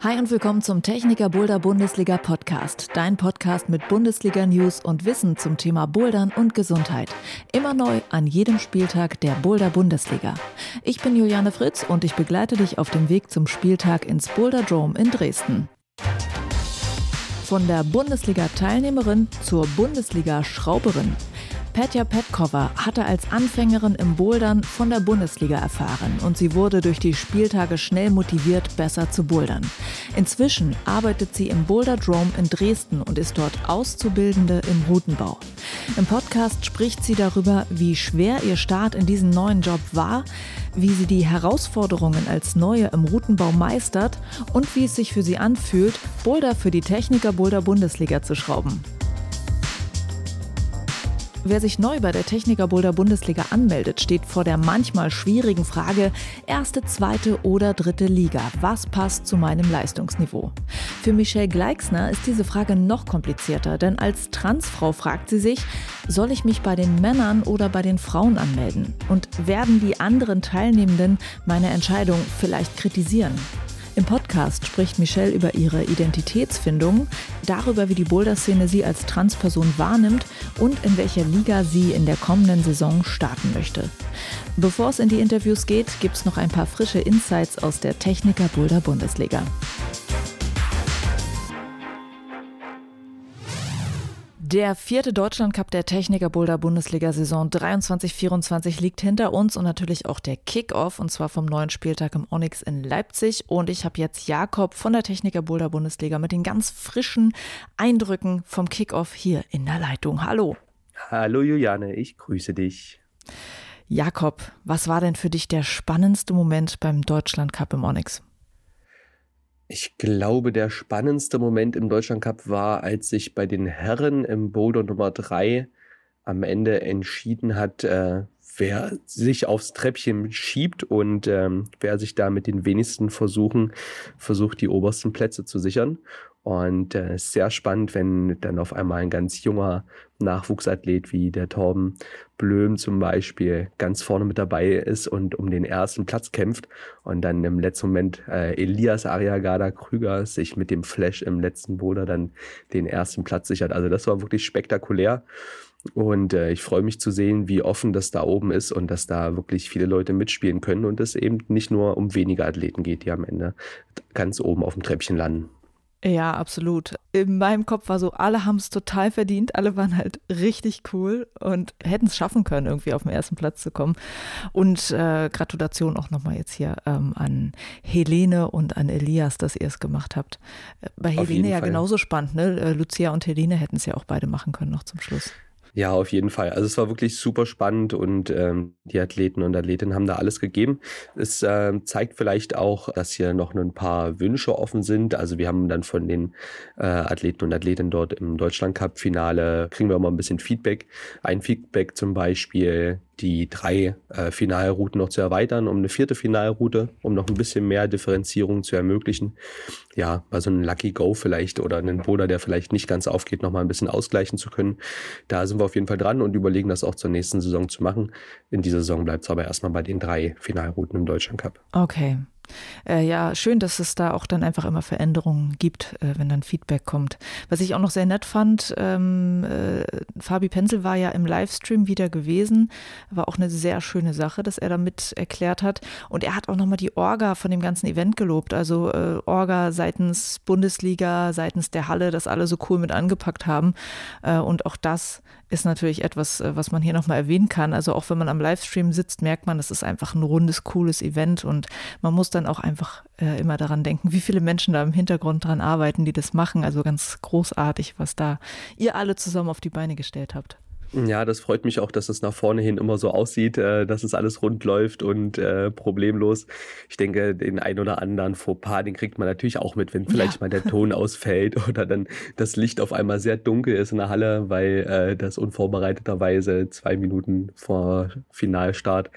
Hi und willkommen zum Techniker Boulder Bundesliga Podcast, dein Podcast mit Bundesliga News und Wissen zum Thema Bouldern und Gesundheit. Immer neu an jedem Spieltag der Boulder Bundesliga. Ich bin Juliane Fritz und ich begleite dich auf dem Weg zum Spieltag ins Boulder Dome in Dresden. Von der Bundesliga-Teilnehmerin zur Bundesliga-Schrauberin. Petja Petkova hatte als Anfängerin im Bouldern von der Bundesliga erfahren und sie wurde durch die Spieltage schnell motiviert, besser zu bouldern. Inzwischen arbeitet sie im Boulder Drome in Dresden und ist dort Auszubildende im Routenbau. Im Podcast spricht sie darüber, wie schwer ihr Start in diesen neuen Job war, wie sie die Herausforderungen als Neue im Routenbau meistert und wie es sich für sie anfühlt, Boulder für die Techniker Boulder Bundesliga zu schrauben. Wer sich neu bei der Techniker Boulder Bundesliga anmeldet, steht vor der manchmal schwierigen Frage, erste, zweite oder dritte Liga. Was passt zu meinem Leistungsniveau? Für Michelle Gleixner ist diese Frage noch komplizierter, denn als Transfrau fragt sie sich, soll ich mich bei den Männern oder bei den Frauen anmelden? Und werden die anderen Teilnehmenden meine Entscheidung vielleicht kritisieren? Im Podcast spricht Michelle über ihre Identitätsfindung, darüber, wie die Boulder-Szene sie als Transperson wahrnimmt und in welcher Liga sie in der kommenden Saison starten möchte. Bevor es in die Interviews geht, gibt es noch ein paar frische Insights aus der Techniker Boulder Bundesliga. Der vierte Deutschlandcup der Techniker Boulder Bundesliga Saison 23-24 liegt hinter uns und natürlich auch der Kickoff und zwar vom neuen Spieltag im Onyx in Leipzig. Und ich habe jetzt Jakob von der Techniker Boulder Bundesliga mit den ganz frischen Eindrücken vom Kickoff hier in der Leitung. Hallo. Hallo Juliane, ich grüße dich. Jakob, was war denn für dich der spannendste Moment beim Deutschlandcup im Onyx? Ich glaube, der spannendste Moment im Deutschlandcup war, als sich bei den Herren im Boulder Nummer 3 am Ende entschieden hat, äh, wer sich aufs Treppchen schiebt und ähm, wer sich da mit den wenigsten Versuchen versucht, die obersten Plätze zu sichern. Und äh, sehr spannend, wenn dann auf einmal ein ganz junger Nachwuchsathlet wie der Torben Blöm zum Beispiel ganz vorne mit dabei ist und um den ersten Platz kämpft und dann im letzten Moment äh, Elias Ariagada Krüger sich mit dem Flash im letzten Boulder dann den ersten Platz sichert. Also das war wirklich spektakulär. Und äh, ich freue mich zu sehen, wie offen das da oben ist und dass da wirklich viele Leute mitspielen können und es eben nicht nur um wenige Athleten geht, die am Ende ganz oben auf dem Treppchen landen. Ja, absolut. In meinem Kopf war so, alle haben es total verdient, alle waren halt richtig cool und hätten es schaffen können, irgendwie auf den ersten Platz zu kommen. Und äh, Gratulation auch nochmal jetzt hier ähm, an Helene und an Elias, dass ihr es gemacht habt. Äh, bei Helene ja Fall. genauso spannend, ne? Äh, Lucia und Helene hätten es ja auch beide machen können noch zum Schluss. Ja, auf jeden Fall. Also es war wirklich super spannend und ähm, die Athleten und Athletinnen haben da alles gegeben. Es äh, zeigt vielleicht auch, dass hier noch ein paar Wünsche offen sind. Also wir haben dann von den äh, Athleten und Athletinnen dort im Deutschland Cup Finale kriegen wir immer ein bisschen Feedback. Ein Feedback zum Beispiel, die drei äh, Finalrouten noch zu erweitern, um eine vierte Finalroute, um noch ein bisschen mehr Differenzierung zu ermöglichen. Ja, bei so einem Lucky Go vielleicht oder einen Boulder, der vielleicht nicht ganz aufgeht, noch mal ein bisschen ausgleichen zu können. Da sind wir auf jeden Fall dran und überlegen, das auch zur nächsten Saison zu machen. In dieser Saison bleibt es aber erstmal bei den drei Finalrouten im Deutschland Cup. Okay. Äh, ja, schön, dass es da auch dann einfach immer Veränderungen gibt, äh, wenn dann Feedback kommt. Was ich auch noch sehr nett fand, ähm, äh, Fabi Penzel war ja im Livestream wieder gewesen, war auch eine sehr schöne Sache, dass er damit erklärt hat. Und er hat auch nochmal die Orga von dem ganzen Event gelobt, also äh, Orga seitens Bundesliga, seitens der Halle, dass alle so cool mit angepackt haben. Äh, und auch das ist natürlich etwas, äh, was man hier nochmal erwähnen kann. Also auch wenn man am Livestream sitzt, merkt man, das ist einfach ein rundes, cooles Event und man muss dann auch einfach äh, immer daran denken, wie viele Menschen da im Hintergrund dran arbeiten, die das machen. Also ganz großartig, was da ihr alle zusammen auf die Beine gestellt habt. Ja, das freut mich auch, dass es nach vorne hin immer so aussieht, äh, dass es alles rund läuft und äh, problemlos. Ich denke, den ein oder anderen Fauxpas, den kriegt man natürlich auch mit, wenn vielleicht ja. mal der Ton ausfällt oder dann das Licht auf einmal sehr dunkel ist in der Halle, weil äh, das unvorbereiteterweise zwei Minuten vor Finalstart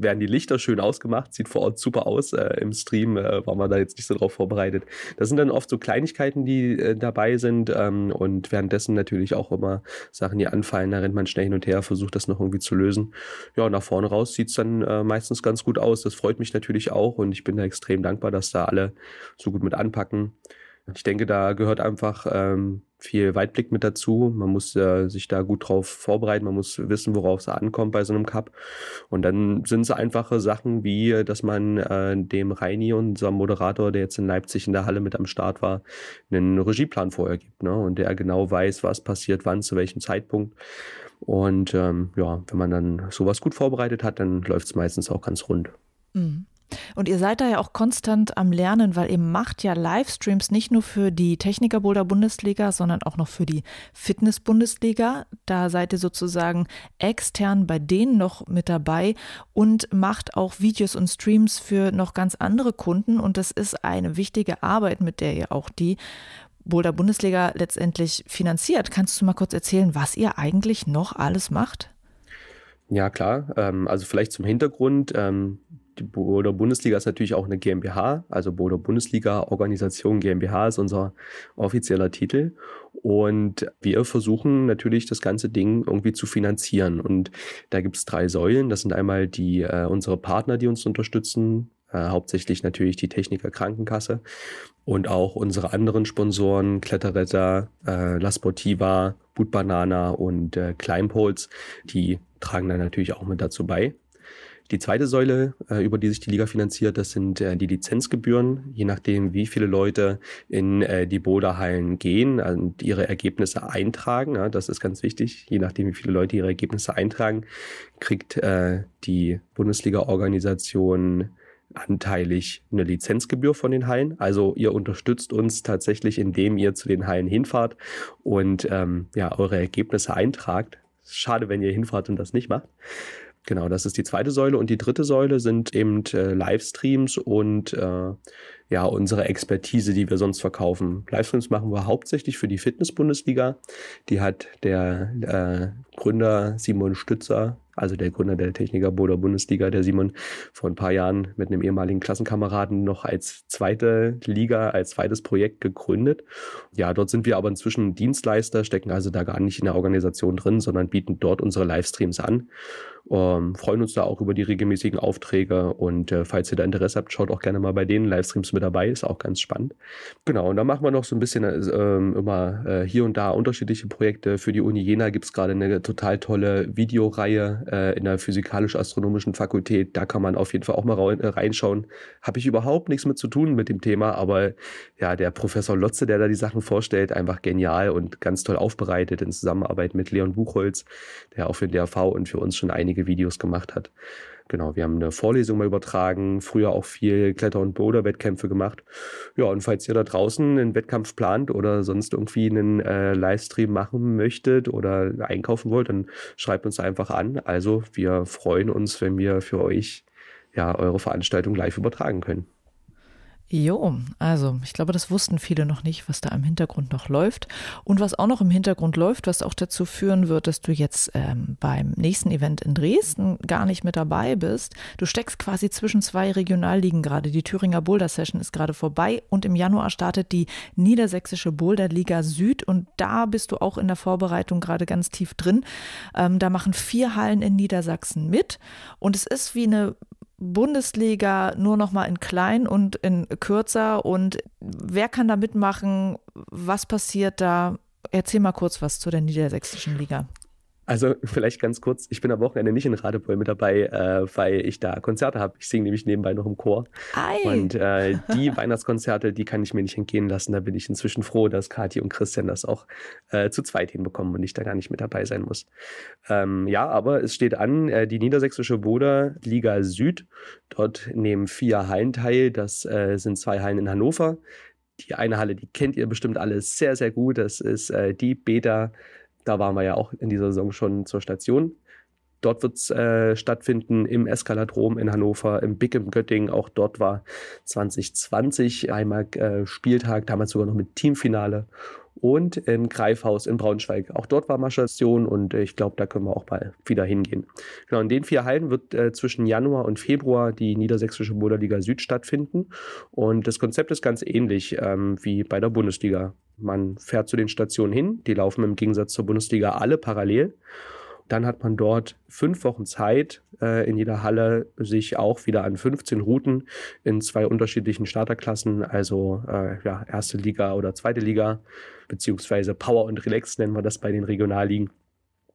werden die Lichter schön ausgemacht, sieht vor Ort super aus. Äh, Im Stream äh, war man da jetzt nicht so drauf vorbereitet. Das sind dann oft so Kleinigkeiten, die äh, dabei sind ähm, und währenddessen natürlich auch immer Sachen, die anfallen. Da rennt man schnell hin und her, versucht das noch irgendwie zu lösen. Ja, nach vorne raus sieht's dann äh, meistens ganz gut aus. Das freut mich natürlich auch und ich bin da extrem dankbar, dass da alle so gut mit anpacken. Ich denke, da gehört einfach ähm, viel Weitblick mit dazu. Man muss äh, sich da gut drauf vorbereiten, man muss wissen, worauf es ankommt bei so einem Cup. Und dann sind es einfache Sachen wie, dass man äh, dem Reini, unserem Moderator, der jetzt in Leipzig in der Halle mit am Start war, einen Regieplan vorher gibt. Ne? Und der genau weiß, was passiert, wann, zu welchem Zeitpunkt. Und ähm, ja, wenn man dann sowas gut vorbereitet hat, dann läuft es meistens auch ganz rund. Mhm. Und ihr seid da ja auch konstant am Lernen, weil ihr macht ja Livestreams nicht nur für die Techniker Boulder Bundesliga, sondern auch noch für die Fitness Bundesliga. Da seid ihr sozusagen extern bei denen noch mit dabei und macht auch Videos und Streams für noch ganz andere Kunden. Und das ist eine wichtige Arbeit, mit der ihr auch die Boulder Bundesliga letztendlich finanziert. Kannst du mal kurz erzählen, was ihr eigentlich noch alles macht? Ja, klar. Ähm, also vielleicht zum Hintergrund. Die Bodo Bundesliga ist natürlich auch eine GmbH, also Bodo Bundesliga Organisation GmbH ist unser offizieller Titel. Und wir versuchen natürlich das ganze Ding irgendwie zu finanzieren. Und da gibt es drei Säulen. Das sind einmal die äh, unsere Partner, die uns unterstützen, äh, hauptsächlich natürlich die Techniker Krankenkasse und auch unsere anderen Sponsoren, Kletterretter, äh, La Sportiva, Boot Banana und äh, Climbholz, die tragen dann natürlich auch mit dazu bei. Die zweite Säule, äh, über die sich die Liga finanziert, das sind äh, die Lizenzgebühren. Je nachdem, wie viele Leute in äh, die Boderhallen gehen und ihre Ergebnisse eintragen, das ist ganz wichtig. Je nachdem, wie viele Leute ihre Ergebnisse eintragen, kriegt die Bundesliga-Organisation anteilig eine Lizenzgebühr von den Hallen. Also ihr unterstützt uns tatsächlich, indem ihr zu den Hallen hinfahrt und ähm, ja eure Ergebnisse eintragt. Schade, wenn ihr hinfahrt und das nicht macht. Genau, das ist die zweite Säule. Und die dritte Säule sind eben äh, Livestreams und äh, ja, unsere Expertise, die wir sonst verkaufen. Livestreams machen wir hauptsächlich für die Fitness-Bundesliga. Die hat der äh, Gründer Simon Stützer also der Gründer der Techniker Boder Bundesliga, der Simon, vor ein paar Jahren mit einem ehemaligen Klassenkameraden noch als zweite Liga, als zweites Projekt gegründet. Ja, dort sind wir aber inzwischen Dienstleister, stecken also da gar nicht in der Organisation drin, sondern bieten dort unsere Livestreams an. Ähm, freuen uns da auch über die regelmäßigen Aufträge und äh, falls ihr da Interesse habt, schaut auch gerne mal bei denen Livestreams mit dabei, ist auch ganz spannend. Genau, und da machen wir noch so ein bisschen äh, immer äh, hier und da unterschiedliche Projekte. Für die Uni Jena gibt es gerade eine total tolle Videoreihe äh, in der physikalisch-astronomischen Fakultät. Da kann man auf jeden Fall auch mal äh, reinschauen. Habe ich überhaupt nichts mit zu tun mit dem Thema, aber ja, der Professor Lotze, der da die Sachen vorstellt, einfach genial und ganz toll aufbereitet in Zusammenarbeit mit Leon Buchholz, der auch für den DRV und für uns schon einige Videos gemacht hat. Genau, wir haben eine Vorlesung mal übertragen, früher auch viel Kletter- und Boulder-Wettkämpfe gemacht. Ja, und falls ihr da draußen einen Wettkampf plant oder sonst irgendwie einen äh, Livestream machen möchtet oder einkaufen wollt, dann schreibt uns einfach an. Also wir freuen uns, wenn wir für euch ja eure Veranstaltung live übertragen können. Jo, also ich glaube, das wussten viele noch nicht, was da im Hintergrund noch läuft. Und was auch noch im Hintergrund läuft, was auch dazu führen wird, dass du jetzt ähm, beim nächsten Event in Dresden gar nicht mit dabei bist. Du steckst quasi zwischen zwei Regionalligen gerade. Die Thüringer Boulder Session ist gerade vorbei und im Januar startet die Niedersächsische Boulder Liga Süd und da bist du auch in der Vorbereitung gerade ganz tief drin. Ähm, da machen vier Hallen in Niedersachsen mit und es ist wie eine Bundesliga nur noch mal in klein und in kürzer und wer kann da mitmachen? Was passiert da? Erzähl mal kurz was zu der niedersächsischen Liga. Also vielleicht ganz kurz, ich bin am Wochenende nicht in Radebeul mit dabei, äh, weil ich da Konzerte habe. Ich singe nämlich nebenbei noch im Chor. Ei. Und äh, die Weihnachtskonzerte, die kann ich mir nicht entgehen lassen. Da bin ich inzwischen froh, dass Kathi und Christian das auch äh, zu zweit hinbekommen und ich da gar nicht mit dabei sein muss. Ähm, ja, aber es steht an, äh, die Niedersächsische Boder Liga Süd. Dort nehmen vier Hallen teil. Das äh, sind zwei Hallen in Hannover. Die eine Halle, die kennt ihr bestimmt alle sehr, sehr gut. Das ist äh, die Beta da waren wir ja auch in dieser Saison schon zur Station. Dort wird es äh, stattfinden im Eskaladrom in Hannover, im Big im Göttingen. Auch dort war 2020 einmal äh, Spieltag, damals sogar noch mit Teamfinale. und im Greifhaus in Braunschweig. Auch dort war Marschstation und ich glaube, da können wir auch bald wieder hingehen. Genau, in den vier Hallen wird äh, zwischen Januar und Februar die Niedersächsische Boulderliga Süd stattfinden und das Konzept ist ganz ähnlich ähm, wie bei der Bundesliga. Man fährt zu den Stationen hin, die laufen im Gegensatz zur Bundesliga alle parallel dann hat man dort fünf Wochen Zeit, äh, in jeder Halle sich auch wieder an 15 Routen in zwei unterschiedlichen Starterklassen, also äh, ja, erste Liga oder zweite Liga, beziehungsweise Power und Relax nennen wir das bei den Regionalligen,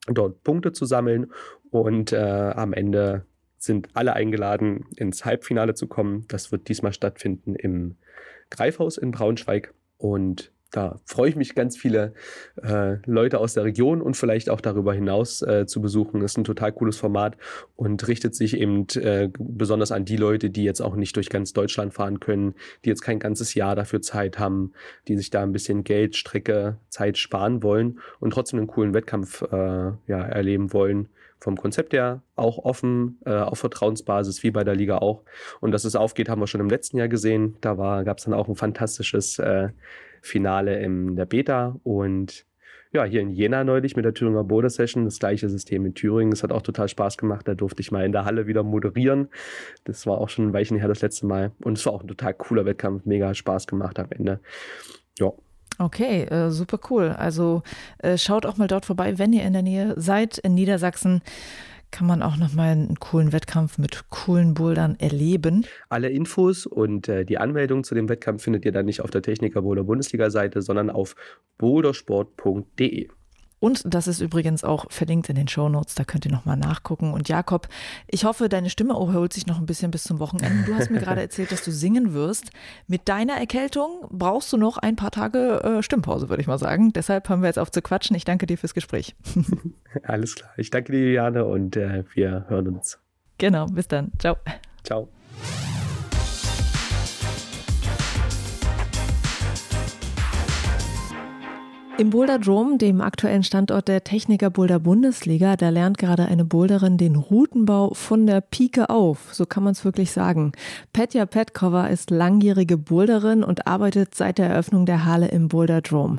dort Punkte zu sammeln und äh, am Ende sind alle eingeladen, ins Halbfinale zu kommen. Das wird diesmal stattfinden im Greifhaus in Braunschweig. Und da freue ich mich, ganz viele äh, Leute aus der Region und vielleicht auch darüber hinaus äh, zu besuchen. Das ist ein total cooles Format und richtet sich eben äh, besonders an die Leute, die jetzt auch nicht durch ganz Deutschland fahren können, die jetzt kein ganzes Jahr dafür Zeit haben, die sich da ein bisschen Geld, Strecke, Zeit sparen wollen und trotzdem einen coolen Wettkampf äh, ja, erleben wollen vom Konzept her auch offen, äh, auf Vertrauensbasis, wie bei der Liga auch. Und dass es aufgeht, haben wir schon im letzten Jahr gesehen. Da gab es dann auch ein fantastisches äh, Finale in der Beta und ja, hier in Jena neulich mit der Thüringer Boulder Session, das gleiche System in Thüringen. Es hat auch total Spaß gemacht. Da durfte ich mal in der Halle wieder moderieren. Das war auch schon ein Weilchen her das letzte Mal. Und es war auch ein total cooler Wettkampf. Mega Spaß gemacht am Ende. Ja. Okay, äh, super cool. Also äh, schaut auch mal dort vorbei, wenn ihr in der Nähe seid in Niedersachsen kann man auch nochmal einen coolen Wettkampf mit coolen Bouldern erleben. Alle Infos und äh, die Anmeldung zu dem Wettkampf findet ihr dann nicht auf der Techniker Boulder Bundesliga Seite, sondern auf bouldersport.de. Und das ist übrigens auch verlinkt in den Show Notes, da könnt ihr nochmal nachgucken. Und Jakob, ich hoffe, deine Stimme erholt sich noch ein bisschen bis zum Wochenende. Du hast mir gerade erzählt, dass du singen wirst. Mit deiner Erkältung brauchst du noch ein paar Tage äh, Stimmpause, würde ich mal sagen. Deshalb haben wir jetzt auf zu quatschen. Ich danke dir fürs Gespräch. Alles klar. Ich danke dir, Jane, und äh, wir hören uns. Genau, bis dann. Ciao. Ciao. Im Boulder Dome, dem aktuellen Standort der Techniker Boulder Bundesliga, da lernt gerade eine Boulderin den Routenbau von der Pike auf. So kann man es wirklich sagen. Petja Petkova ist langjährige Boulderin und arbeitet seit der Eröffnung der Halle im Boulder Dome.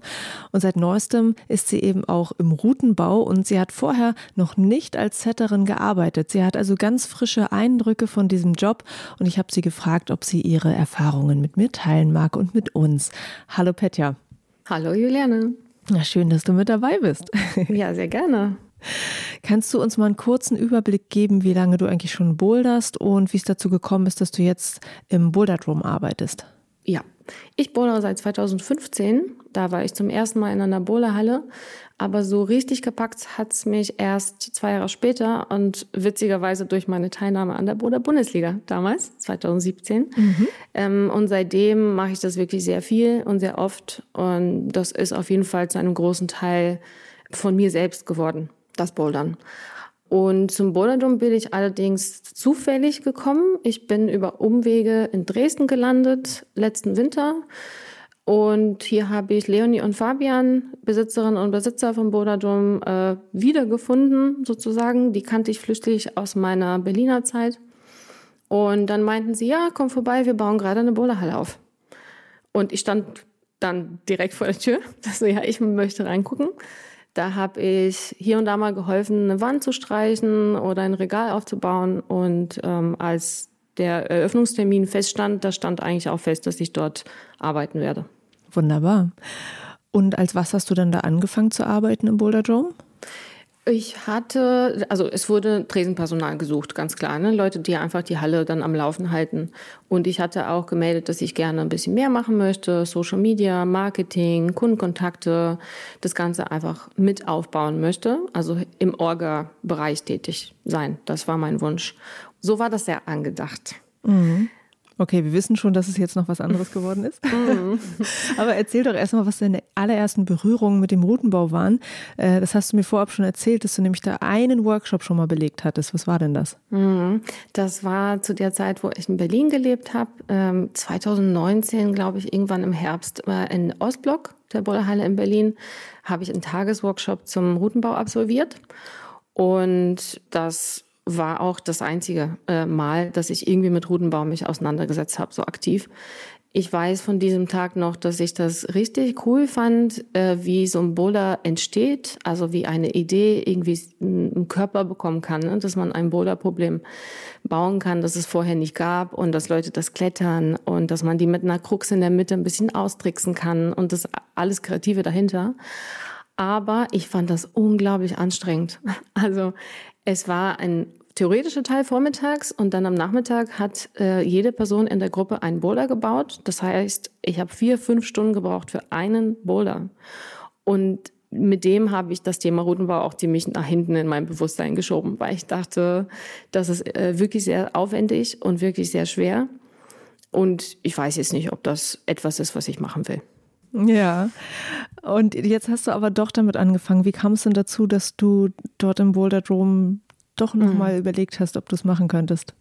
Und seit neuestem ist sie eben auch im Routenbau und sie hat vorher noch nicht als Setterin gearbeitet. Sie hat also ganz frische Eindrücke von diesem Job und ich habe sie gefragt, ob sie ihre Erfahrungen mit mir teilen mag und mit uns. Hallo Petja. Hallo Juliane. Na, schön, dass du mit dabei bist. Ja, sehr gerne. Kannst du uns mal einen kurzen Überblick geben, wie lange du eigentlich schon boulderst und wie es dazu gekommen ist, dass du jetzt im Boulderdrum arbeitest? Ja, ich bowle seit 2015. Da war ich zum ersten Mal in einer Bowlerhalle. Aber so richtig gepackt hat es mich erst zwei Jahre später und witzigerweise durch meine Teilnahme an der Boulder Bundesliga damals, 2017. Mhm. Ähm, und seitdem mache ich das wirklich sehr viel und sehr oft. Und das ist auf jeden Fall zu einem großen Teil von mir selbst geworden, das Bouldern. Und zum Boulderdom bin ich allerdings zufällig gekommen. Ich bin über Umwege in Dresden gelandet, letzten Winter. Und hier habe ich Leonie und Fabian, Besitzerinnen und Besitzer vom Bodadom, äh, wiedergefunden, sozusagen. Die kannte ich flüchtig aus meiner Berliner Zeit. Und dann meinten sie, ja, komm vorbei, wir bauen gerade eine Boulderhalle auf. Und ich stand dann direkt vor der Tür. Also ja, ich möchte reingucken. Da habe ich hier und da mal geholfen, eine Wand zu streichen oder ein Regal aufzubauen. Und ähm, als der Eröffnungstermin feststand, da stand eigentlich auch fest, dass ich dort arbeiten werde. Wunderbar. Und als was hast du dann da angefangen zu arbeiten im Boulder Dome? Ich hatte, also es wurde Tresenpersonal gesucht, ganz klar, ne? Leute, die einfach die Halle dann am Laufen halten. Und ich hatte auch gemeldet, dass ich gerne ein bisschen mehr machen möchte, Social Media, Marketing, Kundenkontakte, das Ganze einfach mit aufbauen möchte, also im Orga-Bereich tätig sein. Das war mein Wunsch. So war das ja angedacht. Mhm. Okay, wir wissen schon, dass es jetzt noch was anderes geworden ist. Mhm. Aber erzähl doch erstmal, was deine allerersten Berührungen mit dem Routenbau waren. Äh, das hast du mir vorab schon erzählt, dass du nämlich da einen Workshop schon mal belegt hattest. Was war denn das? Mhm. Das war zu der Zeit, wo ich in Berlin gelebt habe. 2019, glaube ich, irgendwann im Herbst in Ostblock, der Bollerhalle in Berlin, habe ich einen Tagesworkshop zum Routenbau absolviert. Und das war auch das einzige äh, Mal, dass ich irgendwie mit Rudenbau mich auseinandergesetzt habe, so aktiv. Ich weiß von diesem Tag noch, dass ich das richtig cool fand, äh, wie so ein Boulder entsteht, also wie eine Idee irgendwie einen Körper bekommen kann, ne? dass man ein Boulder-Problem bauen kann, das es vorher nicht gab und dass Leute das klettern und dass man die mit einer Krux in der Mitte ein bisschen austricksen kann und das alles Kreative dahinter. Aber ich fand das unglaublich anstrengend. Also es war ein theoretischer Teil vormittags und dann am Nachmittag hat äh, jede Person in der Gruppe einen Boulder gebaut. Das heißt, ich habe vier, fünf Stunden gebraucht für einen Boulder. Und mit dem habe ich das Thema Routenbau auch ziemlich nach hinten in mein Bewusstsein geschoben, weil ich dachte, das ist äh, wirklich sehr aufwendig und wirklich sehr schwer. Und ich weiß jetzt nicht, ob das etwas ist, was ich machen will. Ja, und jetzt hast du aber doch damit angefangen. Wie kam es denn dazu, dass du dort im Boulder Dome doch nochmal mhm. überlegt hast, ob du es machen könntest?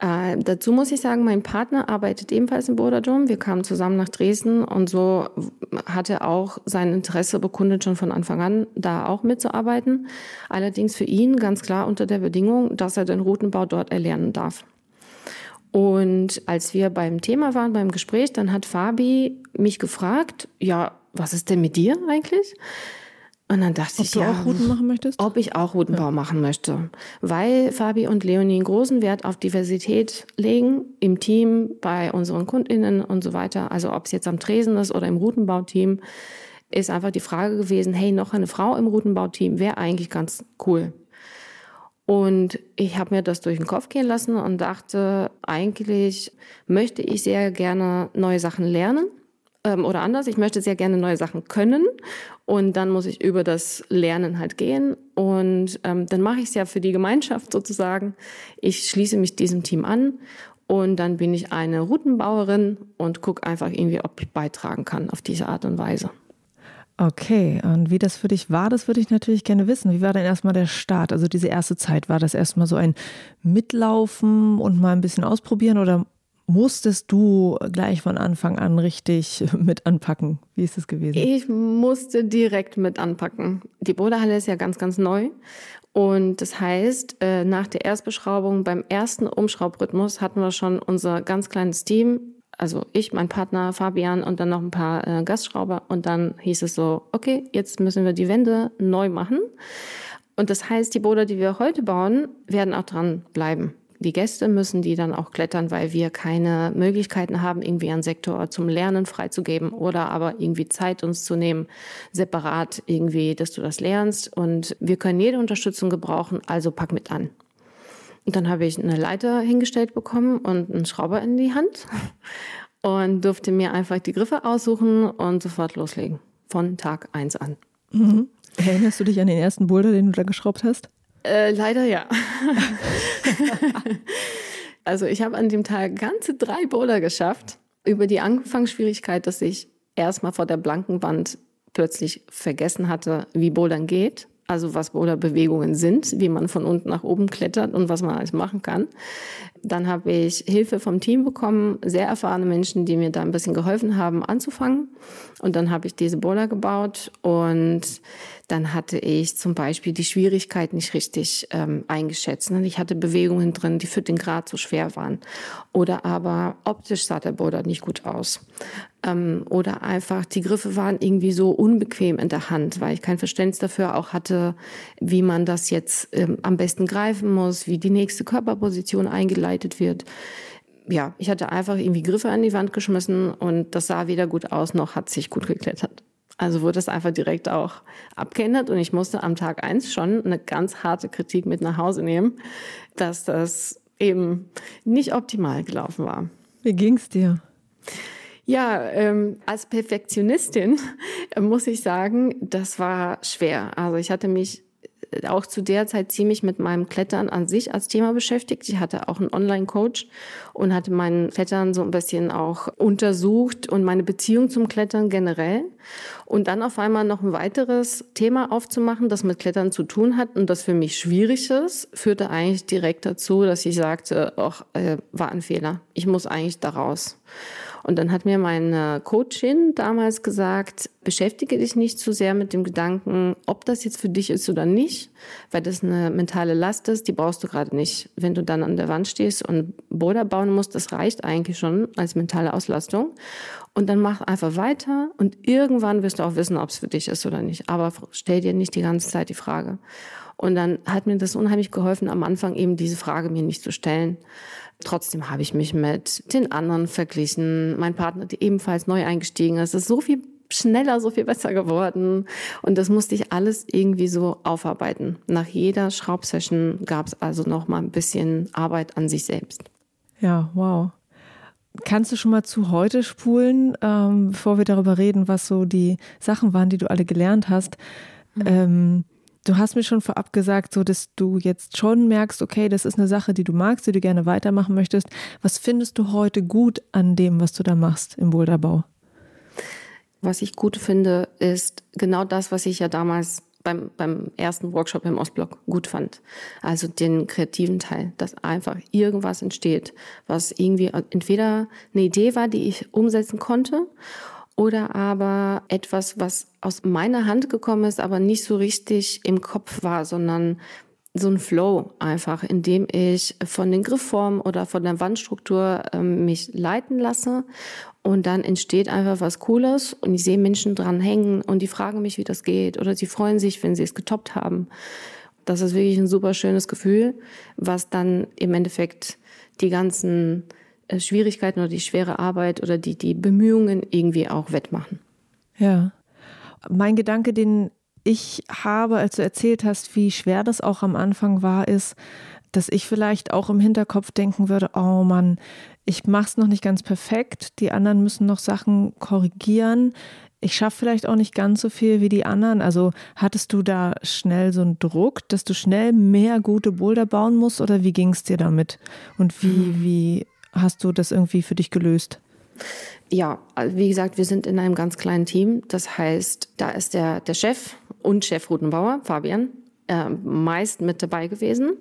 Äh, dazu muss ich sagen, mein Partner arbeitet ebenfalls im Boderdom. Wir kamen zusammen nach Dresden und so hat er auch sein Interesse bekundet, schon von Anfang an da auch mitzuarbeiten. Allerdings für ihn ganz klar unter der Bedingung, dass er den Routenbau dort erlernen darf. Und als wir beim Thema waren, beim Gespräch, dann hat Fabi mich gefragt, ja, was ist denn mit dir eigentlich? Und dann dachte ob ich, du ja, auch Routen machen möchtest? Ob ich auch Routenbau ja. machen möchte. Weil Fabi und Leonie einen großen Wert auf Diversität legen im Team, bei unseren KundInnen und so weiter. Also ob es jetzt am Tresen ist oder im Routenbauteam, ist einfach die Frage gewesen, hey, noch eine Frau im Routenbauteam wäre eigentlich ganz cool. Und ich habe mir das durch den Kopf gehen lassen und dachte, eigentlich möchte ich sehr gerne neue Sachen lernen ähm, oder anders, ich möchte sehr gerne neue Sachen können und dann muss ich über das Lernen halt gehen und ähm, dann mache ich es ja für die Gemeinschaft sozusagen. Ich schließe mich diesem Team an und dann bin ich eine Routenbauerin und gucke einfach irgendwie, ob ich beitragen kann auf diese Art und Weise. Okay, und wie das für dich war, das würde ich natürlich gerne wissen. Wie war denn erstmal der Start? Also diese erste Zeit, war das erstmal so ein Mitlaufen und mal ein bisschen ausprobieren oder musstest du gleich von Anfang an richtig mit anpacken? Wie ist es gewesen? Ich musste direkt mit anpacken. Die Boulderhalle ist ja ganz, ganz neu. Und das heißt, äh, nach der Erstbeschraubung beim ersten Umschraubrhythmus hatten wir schon unser ganz kleines Team. Also ich, mein Partner Fabian und dann noch ein paar äh, Gastschrauber. Und dann hieß es so, okay, jetzt müssen wir die Wände neu machen. Und das heißt, die Boulder, die wir heute bauen, werden auch dran bleiben die Gäste müssen die dann auch klettern, weil wir keine Möglichkeiten haben, irgendwie einen Sektor zum Lernen freizugeben oder aber irgendwie Zeit uns zu nehmen, separat irgendwie, dass du das lernst. Und wir können jede Unterstützung gebrauchen, also pack mit an. Und dann habe ich eine Leiter hingestellt bekommen und einen Schrauber in die Hand und durfte mir einfach die Griffe aussuchen und sofort loslegen. Von Tag eins an. Mhm. Erinnerst du dich an den ersten Boulder, den du da geschraubt hast? Äh, leider ja. also ich habe an dem Tag ganze drei Boulder geschafft. Über die Anfangsschwierigkeit, dass ich erstmal vor der blanken Wand plötzlich vergessen hatte, wie Bouldern geht. Also was Boulderbewegungen sind, wie man von unten nach oben klettert und was man alles machen kann. Dann habe ich Hilfe vom Team bekommen, sehr erfahrene Menschen, die mir da ein bisschen geholfen haben, anzufangen. Und dann habe ich diese Boulder gebaut und dann hatte ich zum Beispiel die Schwierigkeit nicht richtig ähm, eingeschätzt. Ne? Ich hatte Bewegungen drin, die für den Grad zu schwer waren. Oder aber optisch sah der Boulder nicht gut aus. Ähm, oder einfach die Griffe waren irgendwie so unbequem in der Hand, weil ich kein Verständnis dafür auch hatte, wie man das jetzt ähm, am besten greifen muss, wie die nächste Körperposition eingeleitet wird ja, ich hatte einfach irgendwie Griffe an die Wand geschmissen und das sah weder gut aus noch hat sich gut geklettert. Also wurde es einfach direkt auch abgeändert und ich musste am Tag eins schon eine ganz harte Kritik mit nach Hause nehmen, dass das eben nicht optimal gelaufen war. Wie ging's dir? Ja, ähm, als Perfektionistin muss ich sagen, das war schwer. Also ich hatte mich auch zu der Zeit ziemlich mit meinem Klettern an sich als Thema beschäftigt. Ich hatte auch einen Online-Coach und hatte mein Klettern so ein bisschen auch untersucht und meine Beziehung zum Klettern generell. Und dann auf einmal noch ein weiteres Thema aufzumachen, das mit Klettern zu tun hat und das für mich schwierig ist, führte eigentlich direkt dazu, dass ich sagte, ach, äh, war ein Fehler. Ich muss eigentlich daraus. Und dann hat mir meine Coachin damals gesagt, beschäftige dich nicht zu sehr mit dem Gedanken, ob das jetzt für dich ist oder nicht, weil das eine mentale Last ist, die brauchst du gerade nicht. Wenn du dann an der Wand stehst und Boulder bauen musst, das reicht eigentlich schon als mentale Auslastung. Und dann mach einfach weiter und irgendwann wirst du auch wissen, ob es für dich ist oder nicht. Aber stell dir nicht die ganze Zeit die Frage. Und dann hat mir das unheimlich geholfen, am Anfang eben diese Frage mir nicht zu stellen. Trotzdem habe ich mich mit den anderen verglichen. Mein Partner, der ebenfalls neu eingestiegen ist, ist so viel schneller, so viel besser geworden. Und das musste ich alles irgendwie so aufarbeiten. Nach jeder Schraubsession gab es also noch mal ein bisschen Arbeit an sich selbst. Ja, wow. Kannst du schon mal zu heute spulen, ähm, bevor wir darüber reden, was so die Sachen waren, die du alle gelernt hast? Mhm. Ähm, Du hast mir schon vorab gesagt, so dass du jetzt schon merkst, okay, das ist eine Sache, die du magst, die du gerne weitermachen möchtest. Was findest du heute gut an dem, was du da machst im Boulderbau? Was ich gut finde, ist genau das, was ich ja damals beim, beim ersten Workshop im Ostblock gut fand. Also den kreativen Teil, dass einfach irgendwas entsteht, was irgendwie entweder eine Idee war, die ich umsetzen konnte oder aber etwas, was aus meiner Hand gekommen ist, aber nicht so richtig im Kopf war, sondern so ein Flow einfach, in dem ich von den Griffformen oder von der Wandstruktur ähm, mich leiten lasse und dann entsteht einfach was Cooles und ich sehe Menschen dran hängen und die fragen mich, wie das geht oder sie freuen sich, wenn sie es getoppt haben. Das ist wirklich ein super schönes Gefühl, was dann im Endeffekt die ganzen äh, Schwierigkeiten oder die schwere Arbeit oder die, die Bemühungen irgendwie auch wettmachen. Ja. Mein Gedanke, den ich habe, als du erzählt hast, wie schwer das auch am Anfang war, ist, dass ich vielleicht auch im Hinterkopf denken würde, oh Mann, ich mach's noch nicht ganz perfekt, die anderen müssen noch Sachen korrigieren. Ich schaffe vielleicht auch nicht ganz so viel wie die anderen. Also hattest du da schnell so einen Druck, dass du schnell mehr gute Boulder bauen musst oder wie ging es dir damit? Und wie, hm. wie hast du das irgendwie für dich gelöst? Ja, also wie gesagt, wir sind in einem ganz kleinen Team. Das heißt, da ist der, der Chef und Chef Rutenbauer, Fabian, äh, meist mit dabei gewesen.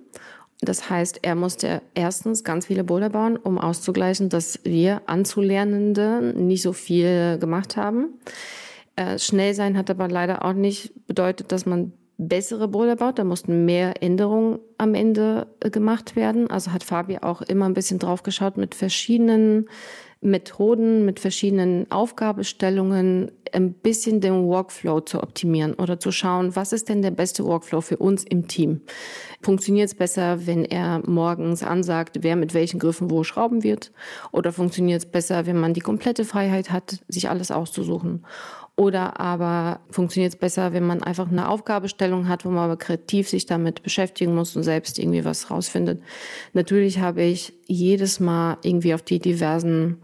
Das heißt, er musste erstens ganz viele Boulder bauen, um auszugleichen, dass wir Anzulernende nicht so viel gemacht haben. Äh, schnell sein hat aber leider auch nicht bedeutet, dass man bessere Boulder baut. Da mussten mehr Änderungen am Ende äh, gemacht werden. Also hat Fabi auch immer ein bisschen drauf geschaut mit verschiedenen Methoden, mit verschiedenen Aufgabestellungen, ein bisschen den Workflow zu optimieren oder zu schauen, was ist denn der beste Workflow für uns im Team? Funktioniert es besser, wenn er morgens ansagt, wer mit welchen Griffen wo schrauben wird? Oder funktioniert es besser, wenn man die komplette Freiheit hat, sich alles auszusuchen? Oder aber funktioniert es besser, wenn man einfach eine Aufgabestellung hat, wo man aber kreativ sich damit beschäftigen muss und selbst irgendwie was rausfindet. Natürlich habe ich jedes Mal irgendwie auf die diversen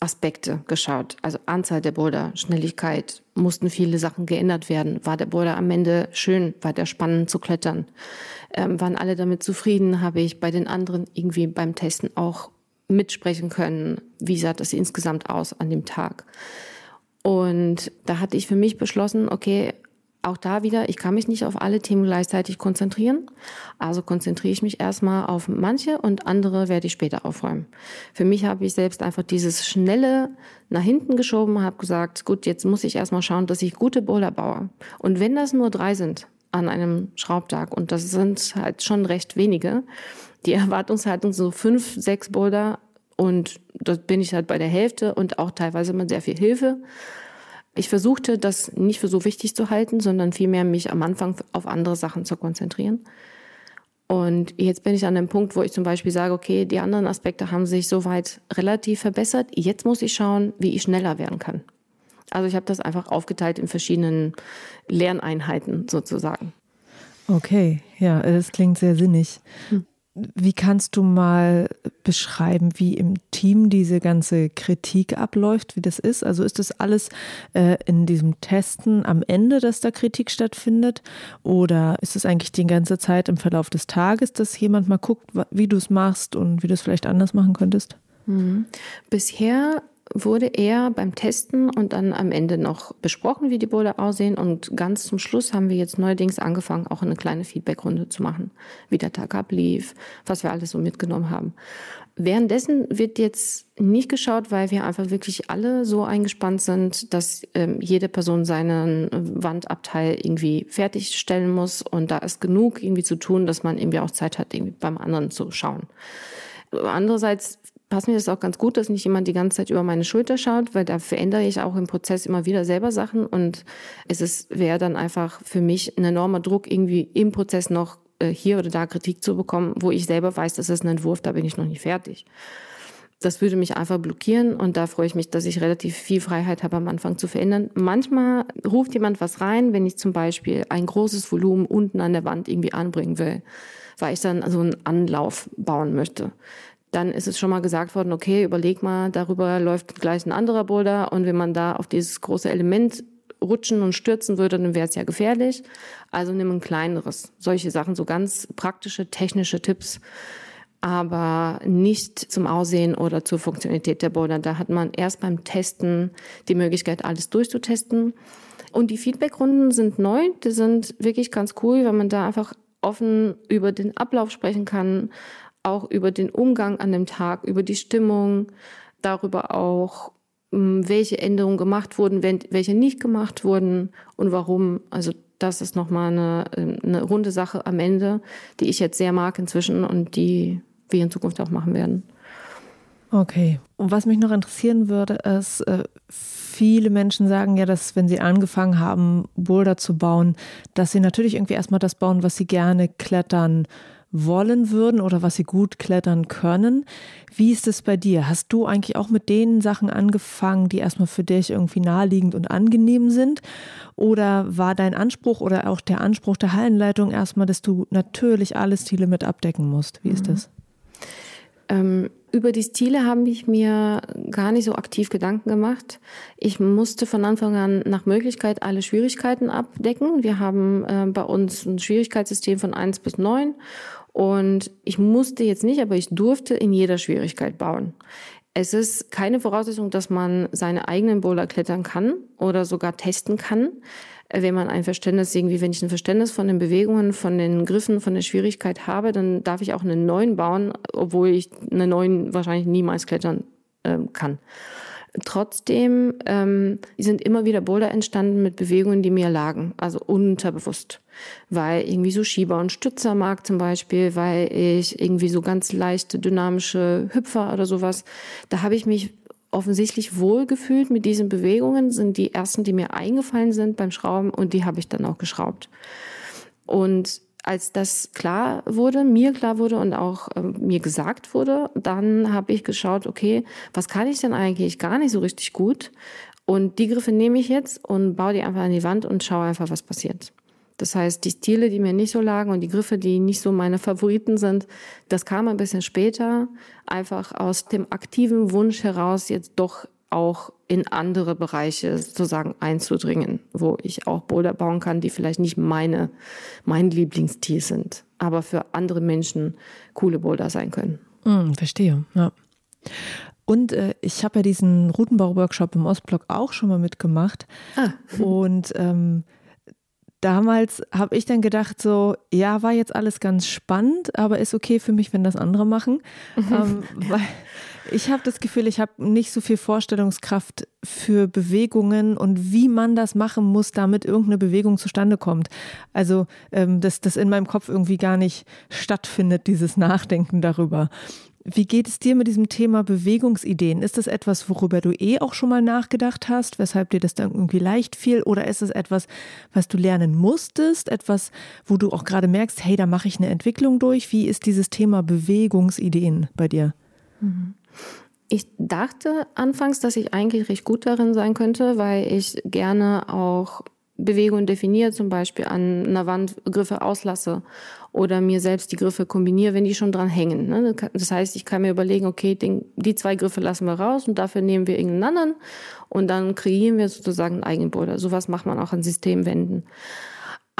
Aspekte geschaut. Also Anzahl der Boulder, Schnelligkeit, mussten viele Sachen geändert werden. War der Boulder am Ende schön? War der spannend zu klettern? Ähm, waren alle damit zufrieden? Habe ich bei den anderen irgendwie beim Testen auch mitsprechen können? Wie sah das insgesamt aus an dem Tag? Und da hatte ich für mich beschlossen, okay, auch da wieder, ich kann mich nicht auf alle Themen gleichzeitig konzentrieren. Also konzentriere ich mich erstmal auf manche und andere werde ich später aufräumen. Für mich habe ich selbst einfach dieses schnelle nach hinten geschoben, habe gesagt, gut, jetzt muss ich erstmal schauen, dass ich gute Boulder baue. Und wenn das nur drei sind an einem Schraubtag, und das sind halt schon recht wenige, die Erwartungshaltung so fünf, sechs Boulder und dort bin ich halt bei der Hälfte und auch teilweise mit sehr viel Hilfe. Ich versuchte, das nicht für so wichtig zu halten, sondern vielmehr mich am Anfang auf andere Sachen zu konzentrieren. Und jetzt bin ich an dem Punkt, wo ich zum Beispiel sage, okay, die anderen Aspekte haben sich soweit relativ verbessert. Jetzt muss ich schauen, wie ich schneller werden kann. Also ich habe das einfach aufgeteilt in verschiedenen Lerneinheiten sozusagen. Okay, ja, das klingt sehr sinnig. Hm. Wie kannst du mal beschreiben, wie im Team diese ganze Kritik abläuft, wie das ist? Also ist das alles äh, in diesem Testen am Ende, dass da Kritik stattfindet? Oder ist es eigentlich die ganze Zeit im Verlauf des Tages, dass jemand mal guckt, wie du es machst und wie du es vielleicht anders machen könntest? Mhm. Bisher wurde eher beim Testen und dann am Ende noch besprochen, wie die Boulder aussehen. Und ganz zum Schluss haben wir jetzt neuerdings angefangen, auch eine kleine Feedbackrunde zu machen, wie der Tag ablief, was wir alles so mitgenommen haben. Währenddessen wird jetzt nicht geschaut, weil wir einfach wirklich alle so eingespannt sind, dass ähm, jede Person seinen Wandabteil irgendwie fertigstellen muss. Und da ist genug irgendwie zu tun, dass man irgendwie auch Zeit hat, irgendwie beim anderen zu schauen. Andererseits passt mir das auch ganz gut, dass nicht jemand die ganze Zeit über meine Schulter schaut, weil da verändere ich auch im Prozess immer wieder selber Sachen und es wäre dann einfach für mich ein enormer Druck irgendwie im Prozess noch äh, hier oder da Kritik zu bekommen, wo ich selber weiß, das ist ein Entwurf, da bin ich noch nicht fertig. Das würde mich einfach blockieren und da freue ich mich, dass ich relativ viel Freiheit habe am Anfang zu verändern. Manchmal ruft jemand was rein, wenn ich zum Beispiel ein großes Volumen unten an der Wand irgendwie anbringen will, weil ich dann so einen Anlauf bauen möchte dann ist es schon mal gesagt worden, okay, überleg mal, darüber läuft gleich ein anderer Boulder und wenn man da auf dieses große Element rutschen und stürzen würde, dann wäre es ja gefährlich. Also nimm ein kleineres. Solche Sachen, so ganz praktische, technische Tipps, aber nicht zum Aussehen oder zur Funktionalität der Boulder. Da hat man erst beim Testen die Möglichkeit, alles durchzutesten. Und die Feedbackrunden sind neu, die sind wirklich ganz cool, weil man da einfach offen über den Ablauf sprechen kann, auch über den Umgang an dem Tag, über die Stimmung, darüber auch, hm, welche Änderungen gemacht wurden, welche nicht gemacht wurden und warum. Also das ist nochmal eine, eine runde Sache am Ende, die ich jetzt sehr mag inzwischen und die wir in Zukunft auch machen werden. Okay. Und was mich noch interessieren würde, ist, äh, viele Menschen sagen ja, dass wenn sie angefangen haben, Boulder zu bauen, dass sie natürlich irgendwie erstmal das bauen, was sie gerne klettern wollen würden oder was sie gut klettern können. Wie ist es bei dir? Hast du eigentlich auch mit den Sachen angefangen, die erstmal für dich irgendwie naheliegend und angenehm sind? Oder war dein Anspruch oder auch der Anspruch der Hallenleitung erstmal, dass du natürlich alle Stile mit abdecken musst? Wie ist mhm. das? Ähm, über die Stile habe ich mir gar nicht so aktiv Gedanken gemacht. Ich musste von Anfang an nach Möglichkeit alle Schwierigkeiten abdecken. Wir haben äh, bei uns ein Schwierigkeitssystem von eins bis neun und ich musste jetzt nicht, aber ich durfte in jeder Schwierigkeit bauen. Es ist keine Voraussetzung, dass man seine eigenen Boulder klettern kann oder sogar testen kann. Wenn man ein Verständnis, irgendwie, wenn ich ein Verständnis von den Bewegungen, von den Griffen, von der Schwierigkeit habe, dann darf ich auch einen neuen bauen, obwohl ich einen neuen wahrscheinlich niemals klettern äh, kann. Trotzdem ähm, sind immer wieder Boulder entstanden mit Bewegungen, die mir lagen, also unterbewusst. Weil irgendwie so Schieber und Stützer mag zum Beispiel, weil ich irgendwie so ganz leichte dynamische Hüpfer oder sowas, da habe ich mich offensichtlich wohlgefühlt mit diesen Bewegungen, sind die ersten, die mir eingefallen sind beim Schrauben und die habe ich dann auch geschraubt. Und als das klar wurde, mir klar wurde und auch äh, mir gesagt wurde, dann habe ich geschaut, okay, was kann ich denn eigentlich gar nicht so richtig gut? Und die Griffe nehme ich jetzt und baue die einfach an die Wand und schaue einfach, was passiert. Das heißt, die Stile, die mir nicht so lagen und die Griffe, die nicht so meine Favoriten sind, das kam ein bisschen später, einfach aus dem aktiven Wunsch heraus, jetzt doch auch in andere Bereiche sozusagen einzudringen, wo ich auch Boulder bauen kann, die vielleicht nicht meine, mein Lieblingsstil sind, aber für andere Menschen coole Boulder sein können. Mm, verstehe, ja. Und äh, ich habe ja diesen Routenbau-Workshop im Ostblock auch schon mal mitgemacht. Ah. Und ähm, damals habe ich dann gedacht, so, ja, war jetzt alles ganz spannend, aber ist okay für mich, wenn das andere machen. ähm, weil ich habe das Gefühl, ich habe nicht so viel Vorstellungskraft für Bewegungen und wie man das machen muss, damit irgendeine Bewegung zustande kommt. Also, ähm, dass das in meinem Kopf irgendwie gar nicht stattfindet, dieses Nachdenken darüber. Wie geht es dir mit diesem Thema Bewegungsideen? Ist das etwas, worüber du eh auch schon mal nachgedacht hast, weshalb dir das dann irgendwie leicht fiel? Oder ist es etwas, was du lernen musstest? Etwas, wo du auch gerade merkst, hey, da mache ich eine Entwicklung durch? Wie ist dieses Thema Bewegungsideen bei dir? Mhm. Ich dachte anfangs, dass ich eigentlich recht gut darin sein könnte, weil ich gerne auch Bewegungen definiere, zum Beispiel an einer Wand Griffe auslasse oder mir selbst die Griffe kombiniere, wenn die schon dran hängen. Ne? Das heißt, ich kann mir überlegen, okay, die zwei Griffe lassen wir raus und dafür nehmen wir irgendeinen anderen und dann kreieren wir sozusagen einen eigenen Boulder. Sowas macht man auch an Systemwänden.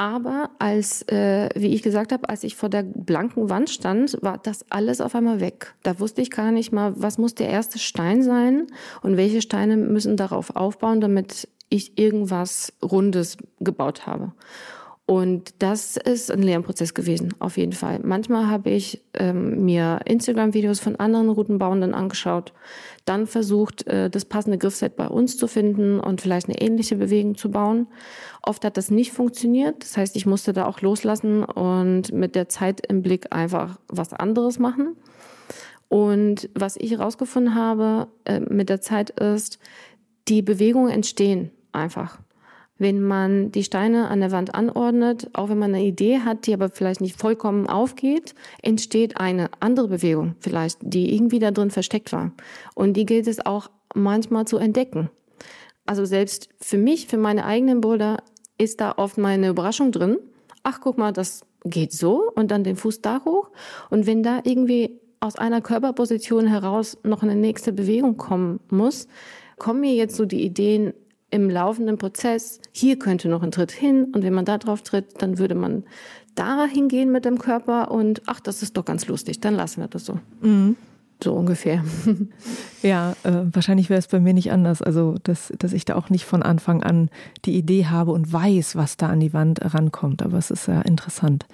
Aber als, äh, wie ich gesagt habe, als ich vor der blanken Wand stand, war das alles auf einmal weg. Da wusste ich gar nicht mal, was muss der erste Stein sein und welche Steine müssen darauf aufbauen, damit ich irgendwas Rundes gebaut habe. Und das ist ein Lernprozess gewesen, auf jeden Fall. Manchmal habe ich ähm, mir Instagram-Videos von anderen Routenbauenden angeschaut, dann versucht, äh, das passende Griffset bei uns zu finden und vielleicht eine ähnliche Bewegung zu bauen. Oft hat das nicht funktioniert. Das heißt, ich musste da auch loslassen und mit der Zeit im Blick einfach was anderes machen. Und was ich herausgefunden habe äh, mit der Zeit ist, die Bewegungen entstehen einfach wenn man die Steine an der Wand anordnet, auch wenn man eine Idee hat, die aber vielleicht nicht vollkommen aufgeht, entsteht eine andere Bewegung vielleicht, die irgendwie da drin versteckt war. Und die gilt es auch manchmal zu entdecken. Also selbst für mich, für meine eigenen Boulder, ist da oft meine Überraschung drin. Ach, guck mal, das geht so und dann den Fuß da hoch. Und wenn da irgendwie aus einer Körperposition heraus noch eine nächste Bewegung kommen muss, kommen mir jetzt so die Ideen, im laufenden Prozess, hier könnte noch ein Tritt hin und wenn man da drauf tritt, dann würde man da hingehen mit dem Körper und ach, das ist doch ganz lustig, dann lassen wir das so. Mhm. So ungefähr. Ja, äh, wahrscheinlich wäre es bei mir nicht anders. Also, dass, dass ich da auch nicht von Anfang an die Idee habe und weiß, was da an die Wand rankommt. Aber es ist ja interessant.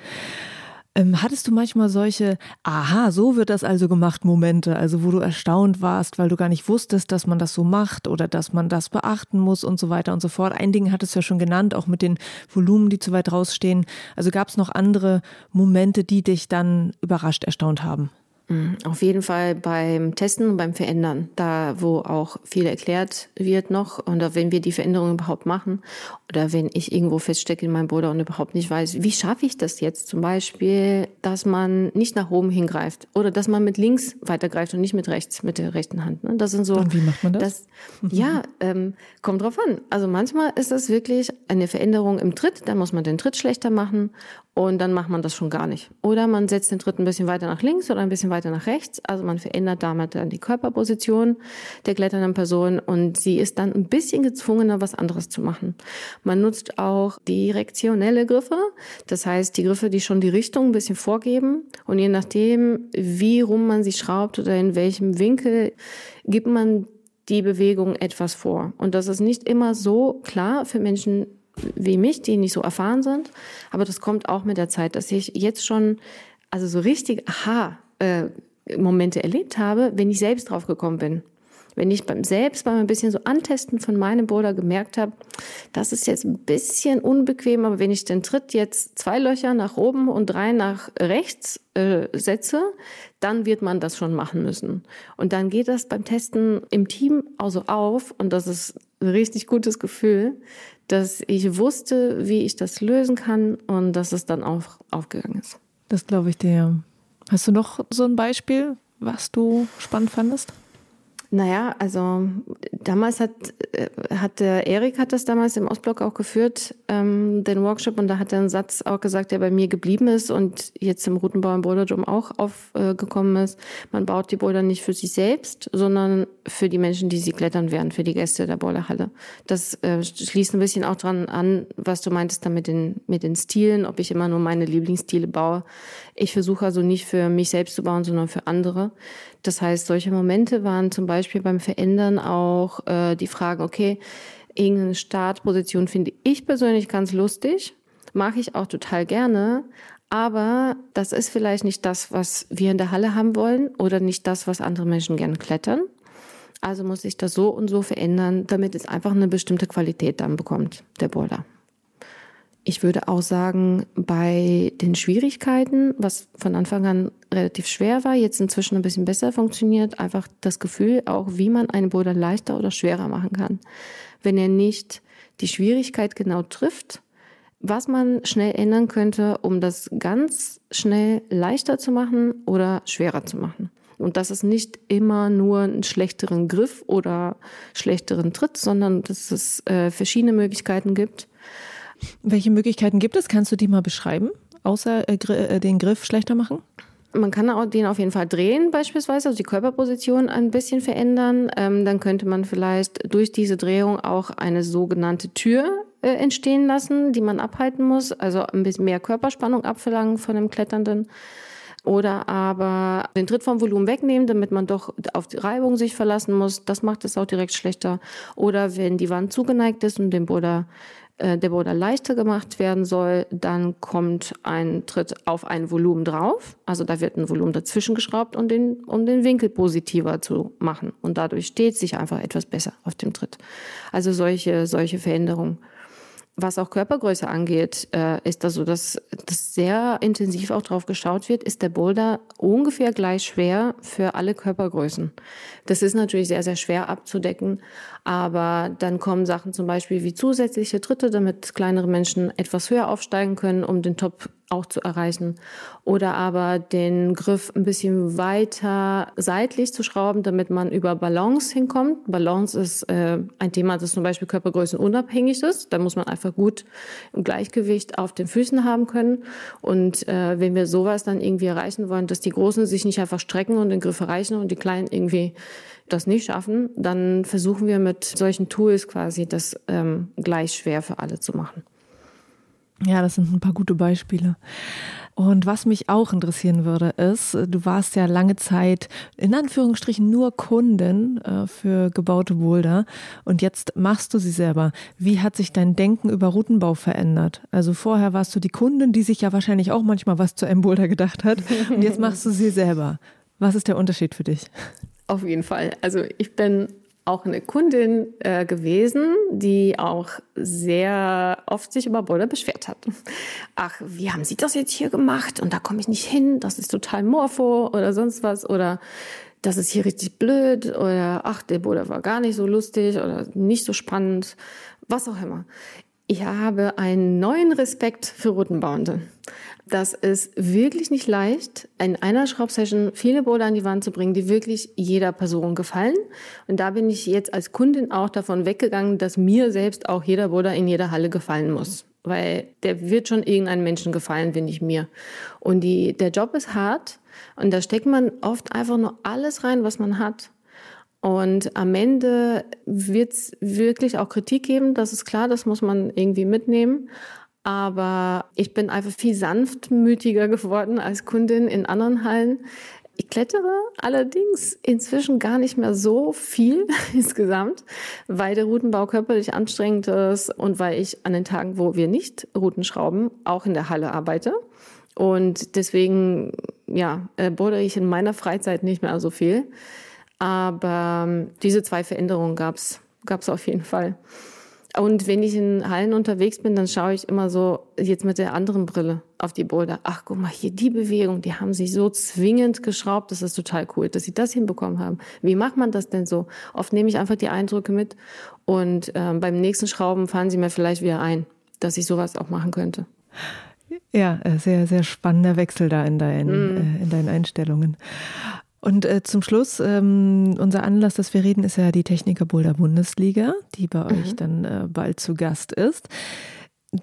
Ähm, hattest du manchmal solche, aha, so wird das also gemacht, Momente, also wo du erstaunt warst, weil du gar nicht wusstest, dass man das so macht oder dass man das beachten muss und so weiter und so fort. Ein Ding hattest du ja schon genannt, auch mit den Volumen, die zu weit rausstehen. Also gab es noch andere Momente, die dich dann überrascht, erstaunt haben? Mhm. Auf jeden Fall beim Testen und beim Verändern, da wo auch viel erklärt wird noch und wenn wir die Veränderung überhaupt machen oder wenn ich irgendwo feststecke in meinem Boulder und überhaupt nicht weiß, wie schaffe ich das jetzt zum Beispiel, dass man nicht nach oben hingreift oder dass man mit links weitergreift und nicht mit rechts, mit der rechten Hand. Ne? Das sind so. Und wie macht man das? das. Ja, ähm, kommt drauf an. Also manchmal ist das wirklich eine Veränderung im Tritt, da muss man den Tritt schlechter machen und dann macht man das schon gar nicht. Oder man setzt den Tritt ein bisschen weiter nach links oder ein bisschen weiter nach rechts. Also man verändert damit dann die Körperposition der kletternden Person und sie ist dann ein bisschen gezwungener, was anderes zu machen. Man nutzt auch direktionelle Griffe. Das heißt, die Griffe, die schon die Richtung ein bisschen vorgeben. Und je nachdem, wie rum man sie schraubt oder in welchem Winkel, gibt man die Bewegung etwas vor. Und das ist nicht immer so klar für Menschen, wie mich, die nicht so erfahren sind. Aber das kommt auch mit der Zeit, dass ich jetzt schon, also so richtig, aha, äh, Momente erlebt habe, wenn ich selbst drauf gekommen bin. Wenn ich beim selbst beim ein bisschen so antesten von meinem Boulder gemerkt habe, das ist jetzt ein bisschen unbequem, aber wenn ich den Tritt jetzt zwei Löcher nach oben und drei nach rechts äh, setze, dann wird man das schon machen müssen. Und dann geht das beim Testen im Team also auf und das ist ein richtig gutes Gefühl, dass ich wusste, wie ich das lösen kann und dass es dann auch aufgegangen ist. Das glaube ich dir. Hast du noch so ein Beispiel, was du spannend fandest? Naja, also damals hat, äh, hat der Erik hat das damals im Ostblock auch geführt, ähm, den Workshop, und da hat er einen Satz auch gesagt, der bei mir geblieben ist und jetzt im Routenbau im Boulderdom auch aufgekommen äh, ist. Man baut die Boulder nicht für sich selbst, sondern für die Menschen, die sie klettern werden, für die Gäste der Boulderhalle. Das äh, schließt ein bisschen auch dran an, was du meintest da mit den, mit den Stilen, ob ich immer nur meine Lieblingsstile baue. Ich versuche also nicht für mich selbst zu bauen, sondern für andere. Das heißt, solche Momente waren zum Beispiel beim Verändern auch äh, die Fragen, okay, irgendeine Startposition finde ich persönlich ganz lustig, mache ich auch total gerne, aber das ist vielleicht nicht das, was wir in der Halle haben wollen oder nicht das, was andere Menschen gerne klettern. Also muss ich das so und so verändern, damit es einfach eine bestimmte Qualität dann bekommt, der Boulder. Ich würde auch sagen, bei den Schwierigkeiten, was von Anfang an relativ schwer war, jetzt inzwischen ein bisschen besser funktioniert, einfach das Gefühl auch, wie man einen Boulder leichter oder schwerer machen kann. Wenn er nicht die Schwierigkeit genau trifft, was man schnell ändern könnte, um das ganz schnell leichter zu machen oder schwerer zu machen. Und das ist nicht immer nur einen schlechteren Griff oder schlechteren Tritt, sondern dass es äh, verschiedene Möglichkeiten gibt. Welche Möglichkeiten gibt es? Kannst du die mal beschreiben, außer äh, äh, den Griff schlechter machen? Man kann den auf jeden Fall drehen, beispielsweise, also die Körperposition ein bisschen verändern. Ähm, dann könnte man vielleicht durch diese Drehung auch eine sogenannte Tür äh, entstehen lassen, die man abhalten muss, also ein bisschen mehr Körperspannung abverlangen von dem Kletternden oder aber den Tritt vom Volumen wegnehmen, damit man doch auf die Reibung sich verlassen muss. Das macht es auch direkt schlechter. Oder wenn die Wand zugeneigt ist und dem Boulder äh, der Boulder leichter gemacht werden soll, dann kommt ein Tritt auf ein Volumen drauf. Also da wird ein Volumen dazwischen geschraubt, um den, um den Winkel positiver zu machen. Und dadurch steht sich einfach etwas besser auf dem Tritt. Also solche, solche Veränderungen was auch Körpergröße angeht, äh, ist das so, dass, dass sehr intensiv auch drauf geschaut wird, ist der Boulder ungefähr gleich schwer für alle Körpergrößen. Das ist natürlich sehr, sehr schwer abzudecken, aber dann kommen Sachen zum Beispiel wie zusätzliche Tritte, damit kleinere Menschen etwas höher aufsteigen können, um den Top auch zu erreichen. Oder aber den Griff ein bisschen weiter seitlich zu schrauben, damit man über Balance hinkommt. Balance ist äh, ein Thema, das zum Beispiel Körpergrößen unabhängig ist. Da muss man einfach gut im Gleichgewicht auf den Füßen haben können. Und äh, wenn wir sowas dann irgendwie erreichen wollen, dass die Großen sich nicht einfach strecken und den Griff erreichen und die Kleinen irgendwie das nicht schaffen, dann versuchen wir mit solchen Tools quasi das ähm, gleich schwer für alle zu machen. Ja, das sind ein paar gute Beispiele. Und was mich auch interessieren würde, ist, du warst ja lange Zeit in Anführungsstrichen nur Kundin äh, für gebaute Boulder und jetzt machst du sie selber. Wie hat sich dein Denken über Routenbau verändert? Also vorher warst du die Kundin, die sich ja wahrscheinlich auch manchmal was zu einem Boulder gedacht hat und jetzt machst du sie selber. Was ist der Unterschied für dich? Auf jeden Fall. Also ich bin auch eine Kundin äh, gewesen, die auch sehr oft sich über Boulder beschwert hat. Ach, wie haben Sie das jetzt hier gemacht? Und da komme ich nicht hin, das ist total morpho oder sonst was. Oder das ist hier richtig blöd. Oder ach, der Boulder war gar nicht so lustig oder nicht so spannend. Was auch immer. Ich habe einen neuen Respekt für Routenbauende. Das ist wirklich nicht leicht, in einer Schraubsession viele Boulder an die Wand zu bringen, die wirklich jeder Person gefallen. Und da bin ich jetzt als Kundin auch davon weggegangen, dass mir selbst auch jeder Boulder in jeder Halle gefallen muss. Weil der wird schon irgendeinem Menschen gefallen, wenn nicht mir. Und die, der Job ist hart. Und da steckt man oft einfach nur alles rein, was man hat. Und am Ende wird es wirklich auch Kritik geben, das ist klar, das muss man irgendwie mitnehmen. Aber ich bin einfach viel sanftmütiger geworden als Kundin in anderen Hallen. Ich klettere allerdings inzwischen gar nicht mehr so viel insgesamt, weil der Routenbau körperlich anstrengend ist und weil ich an den Tagen, wo wir nicht Routen schrauben, auch in der Halle arbeite. Und deswegen, ja, äh, bohre ich in meiner Freizeit nicht mehr so viel. Aber ähm, diese zwei Veränderungen gab's gab's auf jeden Fall. Und wenn ich in Hallen unterwegs bin, dann schaue ich immer so jetzt mit der anderen Brille auf die Boulder. Ach, guck mal, hier die Bewegung, die haben sich so zwingend geschraubt. Das ist total cool, dass sie das hinbekommen haben. Wie macht man das denn so? Oft nehme ich einfach die Eindrücke mit und äh, beim nächsten Schrauben fahren sie mir vielleicht wieder ein, dass ich sowas auch machen könnte. Ja, äh, sehr, sehr spannender Wechsel da in deinen, mm. äh, in deinen Einstellungen. Und äh, zum Schluss, ähm, unser Anlass, dass wir reden, ist ja die Techniker Boulder Bundesliga, die bei mhm. euch dann äh, bald zu Gast ist.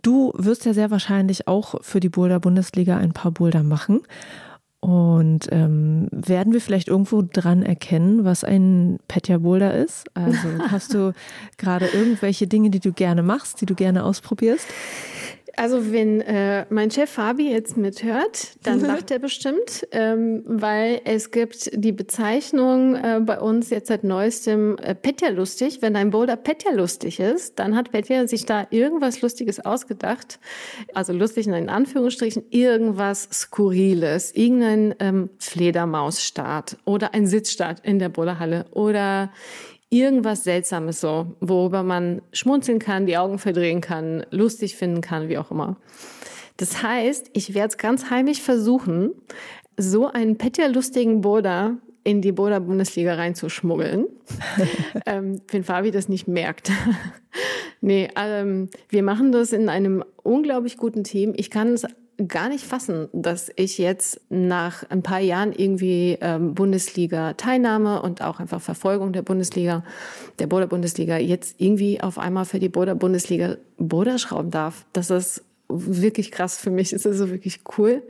Du wirst ja sehr wahrscheinlich auch für die Boulder Bundesliga ein paar Boulder machen. Und ähm, werden wir vielleicht irgendwo dran erkennen, was ein Petja Boulder ist? Also hast du gerade irgendwelche Dinge, die du gerne machst, die du gerne ausprobierst? Also wenn äh, mein Chef Fabi jetzt mithört, dann lacht er bestimmt, ähm, weil es gibt die Bezeichnung äh, bei uns jetzt seit neuestem äh, Petja lustig. Wenn ein Boulder Petja lustig ist, dann hat Petja sich da irgendwas Lustiges ausgedacht. Also lustig in Anführungsstrichen, irgendwas Skurriles, irgendein ähm, Fledermausstart oder ein Sitzstart in der Boulderhalle oder irgendwas Seltsames so, worüber man schmunzeln kann, die Augen verdrehen kann, lustig finden kann, wie auch immer. Das heißt, ich werde es ganz heimlich versuchen, so einen Petja-lustigen Boulder in die Boulder-Bundesliga reinzuschmuggeln, ähm, wenn Fabi das nicht merkt. nee, ähm, wir machen das in einem unglaublich guten Team. Ich kann es gar nicht fassen, dass ich jetzt nach ein paar Jahren irgendwie ähm, Bundesliga-Teilnahme und auch einfach Verfolgung der Bundesliga, der Boulder-Bundesliga, jetzt irgendwie auf einmal für die Boulder-Bundesliga Boulder schrauben darf. Das ist wirklich krass für mich. Es ist so wirklich cool.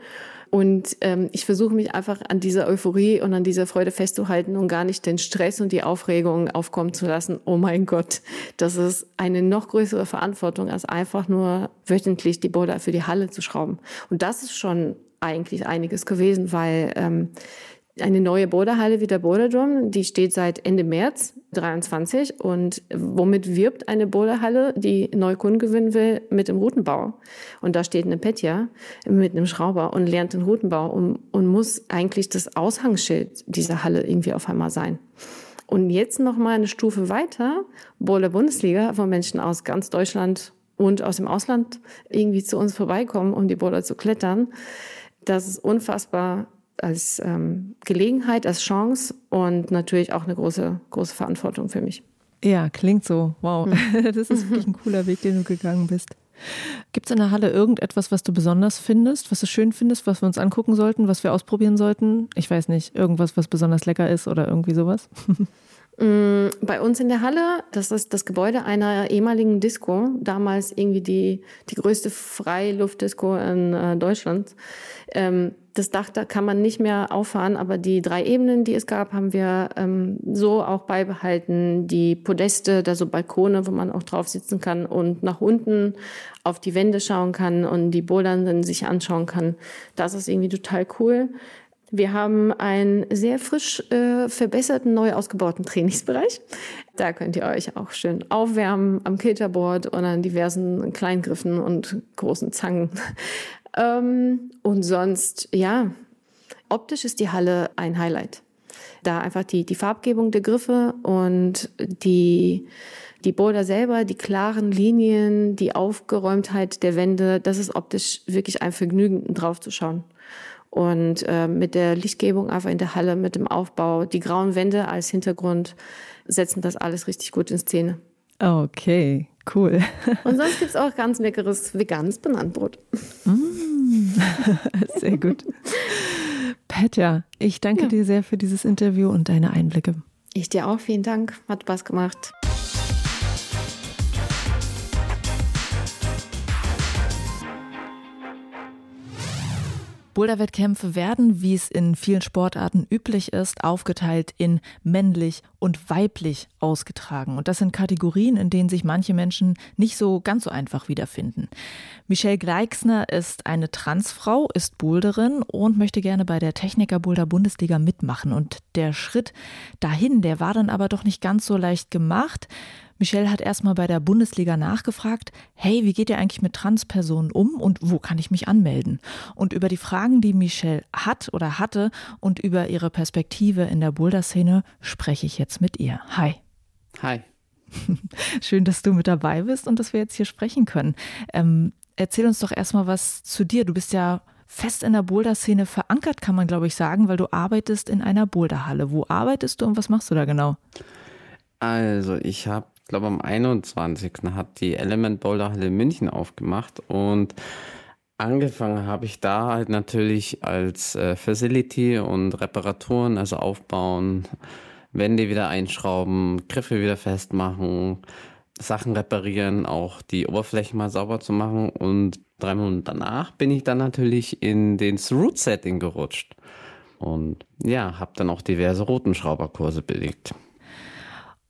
Und ähm, ich versuche mich einfach an dieser Euphorie und an dieser Freude festzuhalten und gar nicht den Stress und die Aufregung aufkommen zu lassen. Oh mein Gott, das ist eine noch größere Verantwortung, als einfach nur wöchentlich die Boulder für die Halle zu schrauben. Und das ist schon eigentlich einiges gewesen, weil ähm, eine neue Boulderhalle wie der Boulderdrum, die steht seit Ende März 23 und womit wirbt eine Boulderhalle, die neue Kunden gewinnen will, mit dem Routenbau. Und da steht eine Petja mit einem Schrauber und lernt den Routenbau und, und muss eigentlich das Ausgangsschild dieser Halle irgendwie auf einmal sein. Und jetzt noch mal eine Stufe weiter, Boulder Bundesliga, wo Menschen aus ganz Deutschland und aus dem Ausland irgendwie zu uns vorbeikommen, um die Boulder zu klettern. Das ist unfassbar als ähm, Gelegenheit, als Chance und natürlich auch eine große, große Verantwortung für mich. Ja, klingt so. Wow, mhm. das ist wirklich ein cooler Weg, den du gegangen bist. Gibt es in der Halle irgendetwas, was du besonders findest, was du schön findest, was wir uns angucken sollten, was wir ausprobieren sollten? Ich weiß nicht, irgendwas, was besonders lecker ist oder irgendwie sowas? Mm, bei uns in der Halle, das ist das Gebäude einer ehemaligen Disco, damals irgendwie die, die größte Freiluftdisco in äh, Deutschland. Ähm, das Dach, da kann man nicht mehr auffahren, aber die drei Ebenen, die es gab, haben wir ähm, so auch beibehalten. Die Podeste, da so Balkone, wo man auch drauf sitzen kann und nach unten auf die Wände schauen kann und die Bouldernden sich anschauen kann. Das ist irgendwie total cool. Wir haben einen sehr frisch äh, verbesserten, neu ausgebauten Trainingsbereich. Da könnt ihr euch auch schön aufwärmen am Kilterboard und an diversen Kleingriffen und großen Zangen. ähm, und sonst, ja, optisch ist die Halle ein Highlight. Da einfach die, die Farbgebung der Griffe und die, die Boulder selber, die klaren Linien, die Aufgeräumtheit der Wände, das ist optisch wirklich ein Vergnügen, drauf zu schauen und äh, mit der Lichtgebung einfach in der Halle, mit dem Aufbau, die grauen Wände als Hintergrund setzen das alles richtig gut in Szene. Okay, cool. Und sonst gibt es auch ganz leckeres veganes Bananenbrot. Mm, sehr gut. Petja, ich danke ja. dir sehr für dieses Interview und deine Einblicke. Ich dir auch, vielen Dank. Hat Spaß gemacht. Boulderwettkämpfe werden, wie es in vielen Sportarten üblich ist, aufgeteilt in männlich und weiblich ausgetragen. Und das sind Kategorien, in denen sich manche Menschen nicht so ganz so einfach wiederfinden. Michelle Gleixner ist eine Transfrau, ist Boulderin und möchte gerne bei der Techniker Boulder Bundesliga mitmachen. Und der Schritt dahin, der war dann aber doch nicht ganz so leicht gemacht. Michelle hat erstmal bei der Bundesliga nachgefragt, hey, wie geht ihr eigentlich mit Transpersonen um und wo kann ich mich anmelden? Und über die Fragen, die Michelle hat oder hatte und über ihre Perspektive in der Boulder-Szene spreche ich jetzt mit ihr. Hi. Hi. Schön, dass du mit dabei bist und dass wir jetzt hier sprechen können. Ähm, erzähl uns doch erstmal was zu dir. Du bist ja fest in der Boulder-Szene verankert, kann man glaube ich sagen, weil du arbeitest in einer Boulderhalle. Wo arbeitest du und was machst du da genau? Also, ich habe ich glaube am 21. hat die Element Boulder Halle München aufgemacht und angefangen habe ich da halt natürlich als äh, Facility und Reparaturen, also aufbauen, Wände wieder einschrauben, Griffe wieder festmachen, Sachen reparieren, auch die Oberflächen mal sauber zu machen und drei Monate danach bin ich dann natürlich in den Root Setting gerutscht und ja, habe dann auch diverse Rotenschrauberkurse belegt.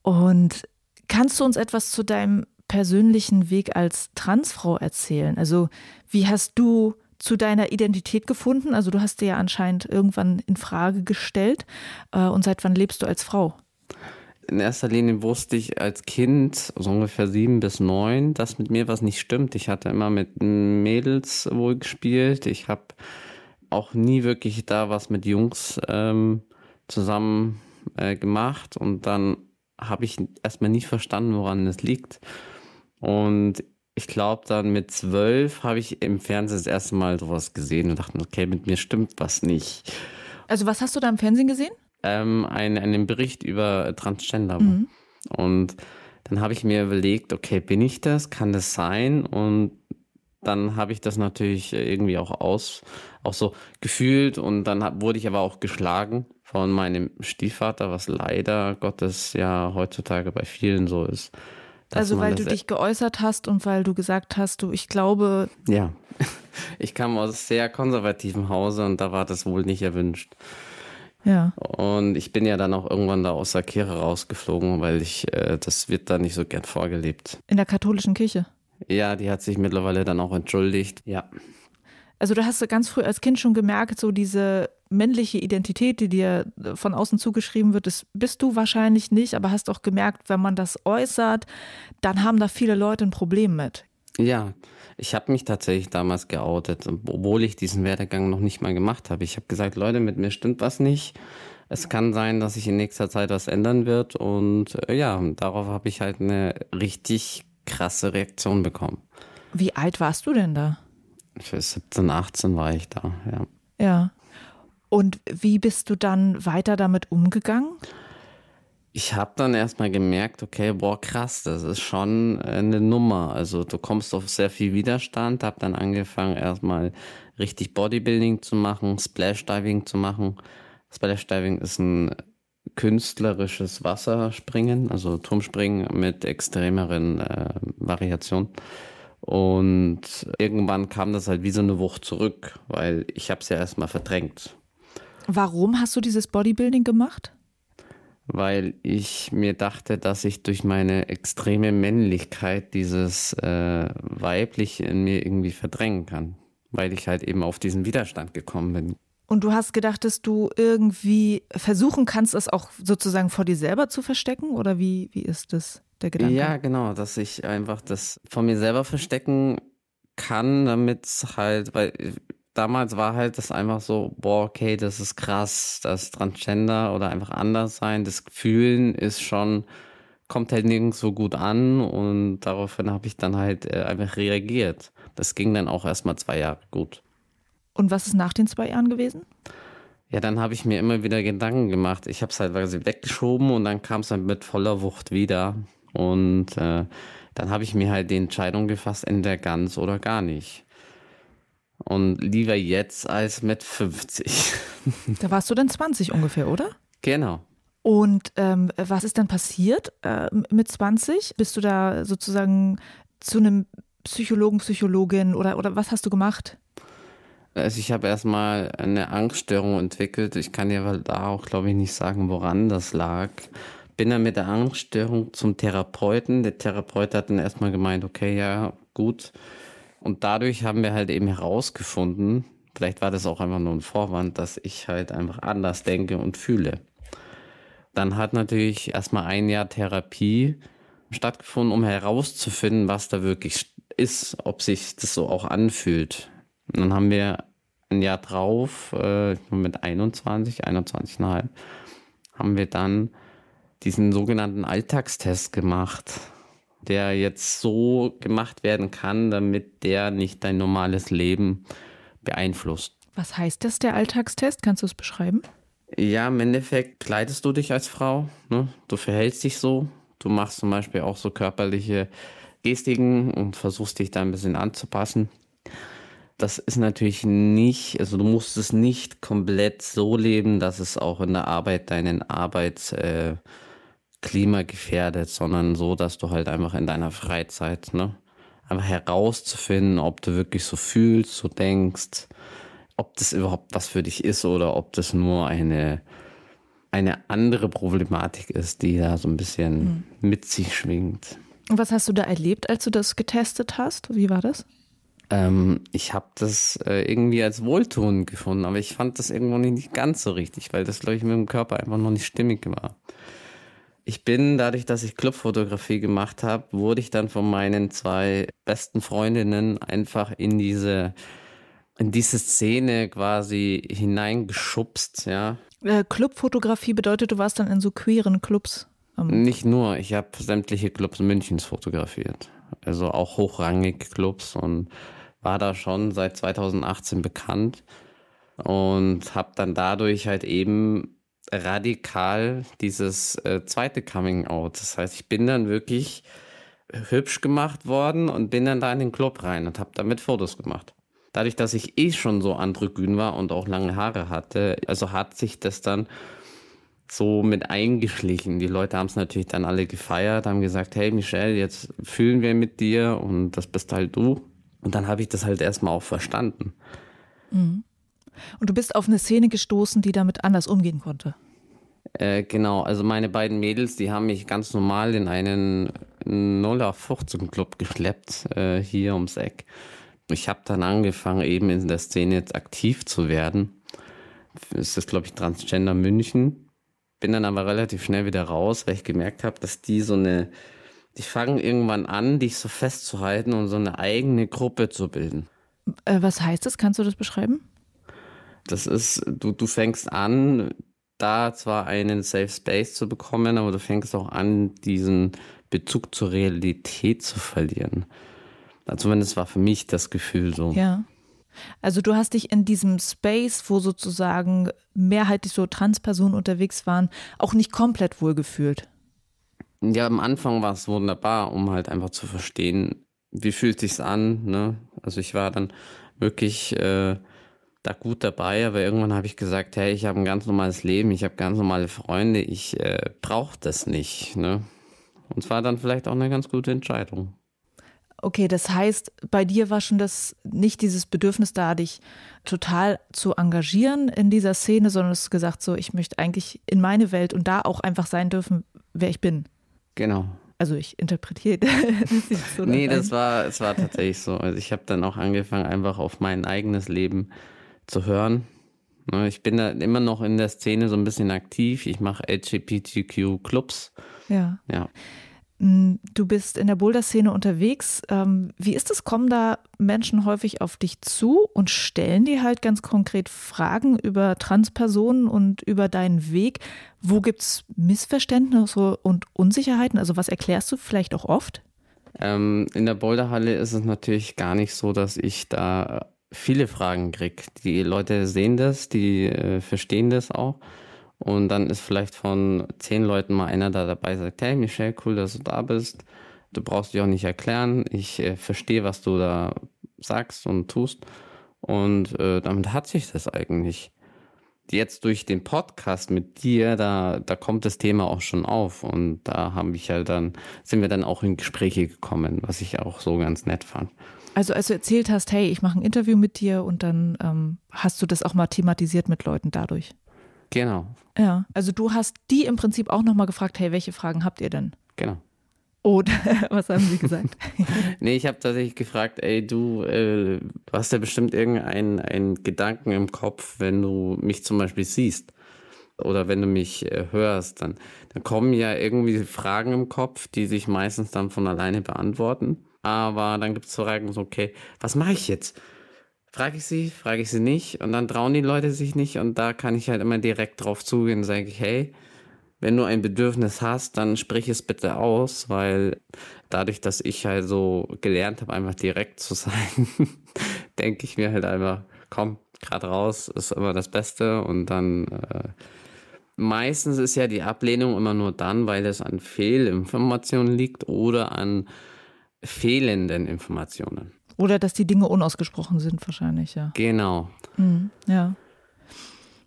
Und Kannst du uns etwas zu deinem persönlichen Weg als Transfrau erzählen? Also wie hast du zu deiner Identität gefunden? Also du hast dir ja anscheinend irgendwann in Frage gestellt. Äh, und seit wann lebst du als Frau? In erster Linie wusste ich als Kind, so ungefähr sieben bis neun, dass mit mir was nicht stimmt. Ich hatte immer mit Mädels wohl gespielt. Ich habe auch nie wirklich da was mit Jungs ähm, zusammen äh, gemacht. Und dann habe ich erstmal nicht verstanden, woran es liegt. Und ich glaube, dann mit zwölf habe ich im Fernsehen das erste Mal sowas gesehen und dachte, okay, mit mir stimmt was nicht. Also was hast du da im Fernsehen gesehen? Ähm, einen, einen Bericht über Transgender. Mhm. Und dann habe ich mir überlegt, okay, bin ich das? Kann das sein? Und dann habe ich das natürlich irgendwie auch aus, auch so gefühlt und dann hab, wurde ich aber auch geschlagen von meinem Stiefvater, was leider Gottes ja heutzutage bei vielen so ist. Also weil du dich geäußert hast und weil du gesagt hast, du, ich glaube. Ja. ich kam aus sehr konservativem Hause und da war das wohl nicht erwünscht. Ja. Und ich bin ja dann auch irgendwann da aus der Kirche rausgeflogen, weil ich, äh, das wird da nicht so gern vorgelebt. In der katholischen Kirche? Ja, die hat sich mittlerweile dann auch entschuldigt. Ja. Also du hast ganz früh als Kind schon gemerkt, so diese männliche Identität, die dir von außen zugeschrieben wird, das bist du wahrscheinlich nicht, aber hast auch gemerkt, wenn man das äußert, dann haben da viele Leute ein Problem mit. Ja, ich habe mich tatsächlich damals geoutet, obwohl ich diesen Werdegang noch nicht mal gemacht habe. Ich habe gesagt, Leute, mit mir stimmt was nicht. Es kann sein, dass sich in nächster Zeit was ändern wird. Und äh, ja, darauf habe ich halt eine richtig krasse Reaktion bekommen. Wie alt warst du denn da? Für 17, 18 war ich da, ja. Ja. Und wie bist du dann weiter damit umgegangen? Ich habe dann erstmal gemerkt, okay, boah, krass, das ist schon eine Nummer. Also du kommst auf sehr viel Widerstand, habe dann angefangen erstmal richtig Bodybuilding zu machen, Splashdiving zu machen. Splashdiving ist ein künstlerisches Wasserspringen, also Turmspringen mit extremeren äh, Variationen. Und irgendwann kam das halt wie so eine Wucht zurück, weil ich habe es ja erstmal verdrängt. Warum hast du dieses Bodybuilding gemacht? Weil ich mir dachte, dass ich durch meine extreme Männlichkeit dieses äh, Weibliche in mir irgendwie verdrängen kann. Weil ich halt eben auf diesen Widerstand gekommen bin. Und du hast gedacht, dass du irgendwie versuchen kannst, es auch sozusagen vor dir selber zu verstecken? Oder wie, wie ist das der Gedanke? Ja, genau, dass ich einfach das vor mir selber verstecken kann, damit halt, weil damals war halt das einfach so, boah, okay, das ist krass, das Transgender oder einfach anders sein, das Fühlen ist schon, kommt halt nirgends so gut an und daraufhin habe ich dann halt äh, einfach reagiert. Das ging dann auch erstmal zwei Jahre gut. Und was ist nach den zwei Jahren gewesen? Ja, dann habe ich mir immer wieder Gedanken gemacht. Ich habe es halt quasi weggeschoben und dann kam es dann mit voller Wucht wieder. Und äh, dann habe ich mir halt die Entscheidung gefasst, entweder ganz oder gar nicht. Und lieber jetzt als mit 50. Da warst du dann 20 ungefähr, oder? Genau. Und ähm, was ist dann passiert äh, mit 20? Bist du da sozusagen zu einem Psychologen, Psychologin oder, oder was hast du gemacht? Also ich habe erstmal eine Angststörung entwickelt. Ich kann dir da auch, glaube ich, nicht sagen, woran das lag. Bin dann mit der Angststörung zum Therapeuten. Der Therapeut hat dann erstmal gemeint, okay, ja, gut. Und dadurch haben wir halt eben herausgefunden, vielleicht war das auch einfach nur ein Vorwand, dass ich halt einfach anders denke und fühle. Dann hat natürlich erstmal ein Jahr Therapie stattgefunden, um herauszufinden, was da wirklich ist, ob sich das so auch anfühlt. Und dann haben wir ein Jahr drauf, äh, mit 21, 21,5, haben wir dann diesen sogenannten Alltagstest gemacht, der jetzt so gemacht werden kann, damit der nicht dein normales Leben beeinflusst. Was heißt das, der Alltagstest? Kannst du es beschreiben? Ja, im Endeffekt kleidest du dich als Frau, ne? du verhältst dich so, du machst zum Beispiel auch so körperliche Gestiken und versuchst dich da ein bisschen anzupassen das ist natürlich nicht, also du musst es nicht komplett so leben, dass es auch in der Arbeit deinen Arbeitsklima äh, gefährdet, sondern so, dass du halt einfach in deiner Freizeit, ne, einfach herauszufinden, ob du wirklich so fühlst, so denkst, ob das überhaupt was für dich ist oder ob das nur eine, eine andere Problematik ist, die da so ein bisschen mhm. mit sich schwingt. Und was hast du da erlebt, als du das getestet hast? Wie war das? Ähm, ich habe das äh, irgendwie als wohltuend gefunden, aber ich fand das irgendwo nicht ganz so richtig, weil das, glaube ich, mit dem Körper einfach noch nicht stimmig war. Ich bin, dadurch, dass ich Clubfotografie gemacht habe, wurde ich dann von meinen zwei besten Freundinnen einfach in diese, in diese Szene quasi hineingeschubst, ja. Äh, Clubfotografie bedeutet, du warst dann in so queeren Clubs? Ähm. Nicht nur, ich habe sämtliche Clubs Münchens fotografiert. Also auch hochrangige Clubs und war da schon seit 2018 bekannt und habe dann dadurch halt eben radikal dieses äh, zweite Coming Out. Das heißt, ich bin dann wirklich hübsch gemacht worden und bin dann da in den Club rein und habe damit Fotos gemacht. Dadurch, dass ich eh schon so androgyn war und auch lange Haare hatte, also hat sich das dann so mit eingeschlichen. Die Leute haben es natürlich dann alle gefeiert, haben gesagt, hey Michelle, jetzt fühlen wir mit dir und das bist halt du. Und dann habe ich das halt erstmal auch verstanden. Mhm. Und du bist auf eine Szene gestoßen, die damit anders umgehen konnte. Äh, genau, also meine beiden Mädels, die haben mich ganz normal in einen 0 15 Club geschleppt, äh, hier ums Eck. Ich habe dann angefangen, eben in der Szene jetzt aktiv zu werden. Es ist, glaube ich, Transgender München. Bin dann aber relativ schnell wieder raus, weil ich gemerkt habe, dass die so eine, die fangen irgendwann an, dich so festzuhalten und so eine eigene Gruppe zu bilden. Äh, was heißt das? Kannst du das beschreiben? Das ist, du, du fängst an, da zwar einen Safe Space zu bekommen, aber du fängst auch an, diesen Bezug zur Realität zu verlieren. Also zumindest war für mich das Gefühl so. Ja. Also du hast dich in diesem Space, wo sozusagen mehrheitlich so Transpersonen unterwegs waren, auch nicht komplett wohlgefühlt. Ja, am Anfang war es wunderbar, um halt einfach zu verstehen, wie fühlt sich's an. Ne? Also ich war dann wirklich äh, da gut dabei, aber irgendwann habe ich gesagt, hey, ich habe ein ganz normales Leben, ich habe ganz normale Freunde, ich äh, brauche das nicht. Ne? Und es war dann vielleicht auch eine ganz gute Entscheidung. Okay, das heißt, bei dir war schon das nicht dieses Bedürfnis da, dich total zu engagieren in dieser Szene, sondern du hast gesagt, so, ich möchte eigentlich in meine Welt und da auch einfach sein dürfen, wer ich bin. Genau. Also ich interpretiere das so. nee, das war, es war tatsächlich so. Also ich habe dann auch angefangen, einfach auf mein eigenes Leben zu hören. Ne, ich bin da immer noch in der Szene so ein bisschen aktiv. Ich mache LGBTQ-Clubs. Ja. Ja. Mm, du bist in der Boulder-Szene unterwegs. Ähm, wie ist es? Kommen da Menschen häufig auf dich zu und stellen dir halt ganz konkret Fragen über Transpersonen und über deinen Weg? Wo gibt es Missverständnisse und Unsicherheiten? Also was erklärst du vielleicht auch oft? Ähm, in der Boulderhalle ist es natürlich gar nicht so, dass ich da viele Fragen kriege. Die Leute sehen das, die äh, verstehen das auch. Und dann ist vielleicht von zehn Leuten mal einer da dabei, sagt, hey Michelle, cool, dass du da bist. Du brauchst dich auch nicht erklären. Ich äh, verstehe, was du da sagst und tust. Und äh, damit hat sich das eigentlich. Jetzt durch den Podcast mit dir, da, da kommt das Thema auch schon auf. Und da haben ich halt dann, sind wir dann auch in Gespräche gekommen, was ich auch so ganz nett fand. Also als du erzählt hast, hey, ich mache ein Interview mit dir und dann ähm, hast du das auch mal thematisiert mit Leuten dadurch. Genau. Ja, also du hast die im Prinzip auch nochmal gefragt, hey, welche Fragen habt ihr denn? Genau. Und was haben sie gesagt? nee, ich habe tatsächlich gefragt, ey, du, äh, du hast ja bestimmt irgendeinen einen Gedanken im Kopf, wenn du mich zum Beispiel siehst oder wenn du mich äh, hörst, dann, dann kommen ja irgendwie Fragen im Kopf, die sich meistens dann von alleine beantworten. Aber dann gibt es Fragen so, okay, was mache ich jetzt? Frage ich sie, frage ich sie nicht. Und dann trauen die Leute sich nicht. Und da kann ich halt immer direkt drauf zugehen und sage ich, hey, wenn du ein Bedürfnis hast, dann sprich es bitte aus, weil dadurch, dass ich halt so gelernt habe, einfach direkt zu sein, denke ich mir halt einfach, komm, gerade raus ist immer das Beste. Und dann äh, meistens ist ja die Ablehnung immer nur dann, weil es an Fehlinformationen liegt oder an fehlenden Informationen. Oder dass die Dinge unausgesprochen sind, wahrscheinlich, ja. Genau. Mhm, ja.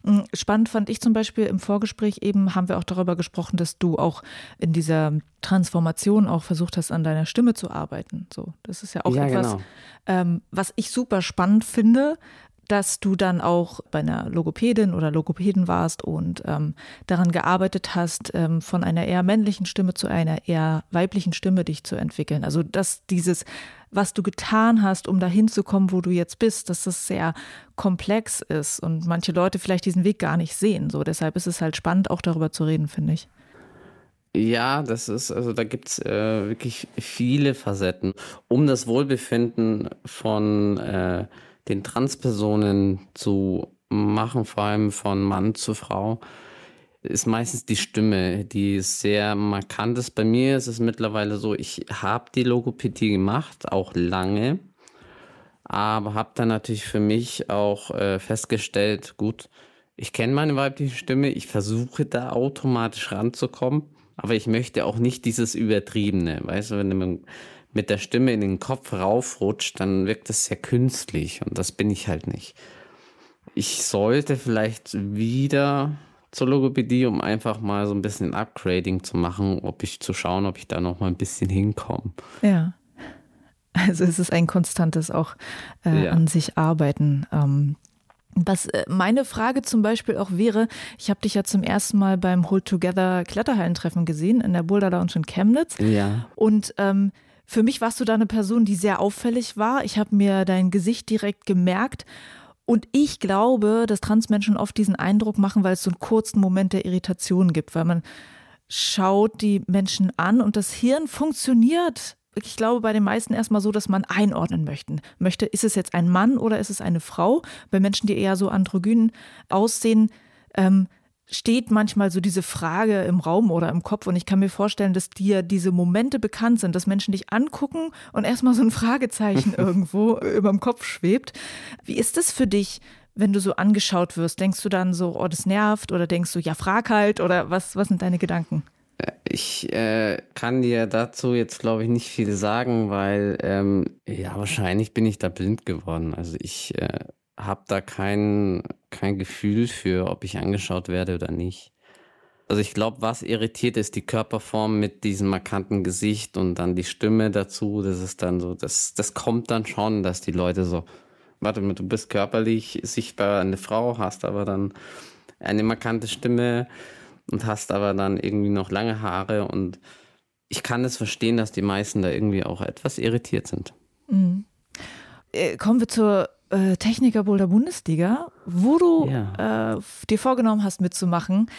Mhm, spannend fand ich zum Beispiel im Vorgespräch eben, haben wir auch darüber gesprochen, dass du auch in dieser Transformation auch versucht hast, an deiner Stimme zu arbeiten. So, das ist ja auch ja, etwas, genau. ähm, was ich super spannend finde, dass du dann auch bei einer Logopädin oder Logopäden warst und ähm, daran gearbeitet hast, ähm, von einer eher männlichen Stimme zu einer eher weiblichen Stimme dich zu entwickeln. Also dass dieses, was du getan hast, um dahin zu kommen, wo du jetzt bist, dass das sehr komplex ist und manche Leute vielleicht diesen Weg gar nicht sehen. So deshalb ist es halt spannend, auch darüber zu reden, finde ich. Ja, das ist, also da gibt es äh, wirklich viele Facetten. Um das Wohlbefinden von äh, den Transpersonen zu machen, vor allem von Mann zu Frau, ist meistens die Stimme, die sehr markant ist. Bei mir ist es mittlerweile so, ich habe die Logopädie gemacht, auch lange, aber habe dann natürlich für mich auch äh, festgestellt, gut, ich kenne meine weibliche Stimme, ich versuche da automatisch ranzukommen, aber ich möchte auch nicht dieses Übertriebene, weißt du, wenn man mit der Stimme in den Kopf raufrutscht, dann wirkt das sehr künstlich und das bin ich halt nicht. Ich sollte vielleicht wieder zur Logopädie, um einfach mal so ein bisschen Upgrading zu machen, ob ich zu schauen, ob ich da noch mal ein bisschen hinkomme. Ja. Also es ist ein konstantes auch äh, ja. an sich arbeiten. Ähm, was äh, meine Frage zum Beispiel auch wäre, ich habe dich ja zum ersten Mal beim Hold Together Kletterhallentreffen gesehen in der Boulder Lounge in Chemnitz. Ja. Und ähm, für mich warst du da eine Person, die sehr auffällig war. Ich habe mir dein Gesicht direkt gemerkt. Und ich glaube, dass Transmenschen oft diesen Eindruck machen, weil es so einen kurzen Moment der Irritation gibt, weil man schaut die Menschen an und das Hirn funktioniert ich glaube, bei den meisten erstmal so, dass man einordnen möchten. möchte. Ist es jetzt ein Mann oder ist es eine Frau? Bei Menschen, die eher so androgyn aussehen, ähm, steht manchmal so diese Frage im Raum oder im Kopf. Und ich kann mir vorstellen, dass dir diese Momente bekannt sind, dass Menschen dich angucken und erstmal so ein Fragezeichen irgendwo über dem Kopf schwebt. Wie ist es für dich, wenn du so angeschaut wirst? Denkst du dann so, oh, das nervt? Oder denkst du, ja, frag halt? Oder was, was sind deine Gedanken? Ich äh, kann dir dazu jetzt, glaube ich, nicht viel sagen, weil ähm, ja, wahrscheinlich bin ich da blind geworden. Also ich äh, habe da kein, kein Gefühl für, ob ich angeschaut werde oder nicht. Also ich glaube, was irritiert ist die Körperform mit diesem markanten Gesicht und dann die Stimme dazu. Das ist dann so, das, das kommt dann schon, dass die Leute so, warte mal, du bist körperlich sichtbar eine Frau, hast aber dann eine markante Stimme und hast aber dann irgendwie noch lange Haare und ich kann es verstehen, dass die meisten da irgendwie auch etwas irritiert sind. Mhm. Äh, kommen wir zur äh, Techniker Boulder Bundesliga, wo du ja. äh, dir vorgenommen hast mitzumachen.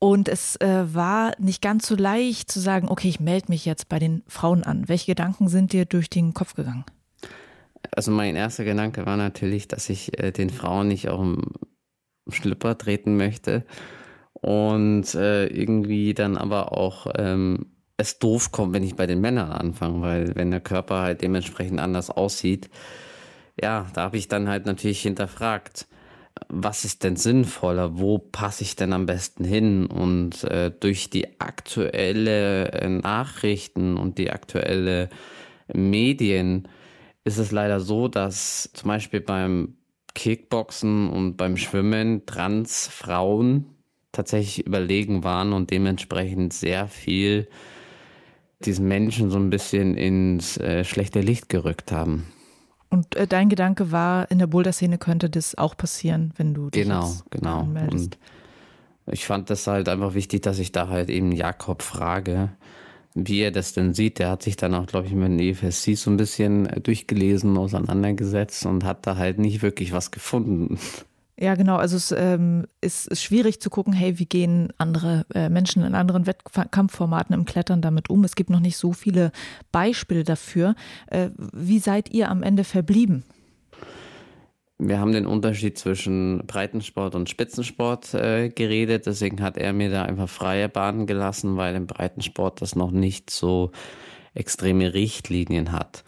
Und es äh, war nicht ganz so leicht zu sagen, okay, ich melde mich jetzt bei den Frauen an. Welche Gedanken sind dir durch den Kopf gegangen? Also mein erster Gedanke war natürlich, dass ich äh, den Frauen nicht auch im Schlipper treten möchte und äh, irgendwie dann aber auch ähm, es doof kommt, wenn ich bei den Männern anfange, weil wenn der Körper halt dementsprechend anders aussieht, ja, da habe ich dann halt natürlich hinterfragt, was ist denn sinnvoller, wo passe ich denn am besten hin und äh, durch die aktuelle äh, Nachrichten und die aktuelle Medien ist es leider so, dass zum Beispiel beim Kickboxen und beim Schwimmen Transfrauen tatsächlich überlegen waren und dementsprechend sehr viel diesen Menschen so ein bisschen ins äh, schlechte Licht gerückt haben. Und äh, dein Gedanke war, in der Boulder-Szene könnte das auch passieren, wenn du dich Genau, genau. Anmeldest. Und ich fand das halt einfach wichtig, dass ich da halt eben Jakob frage, wie er das denn sieht. Der hat sich dann auch, glaube ich, mit dem EFSC so ein bisschen äh, durchgelesen, auseinandergesetzt und hat da halt nicht wirklich was gefunden. Ja, genau. Also es ähm, ist, ist, schwierig zu gucken, hey, wie gehen andere äh, Menschen in anderen Wettkampfformaten im Klettern damit um? Es gibt noch nicht so viele Beispiele dafür. Äh, wie seid ihr am Ende verblieben? Wir haben den Unterschied zwischen Breitensport und Spitzensport äh, geredet. Deswegen hat er mir da einfach freie Bahnen gelassen, weil im Breitensport das noch nicht so extreme Richtlinien hat.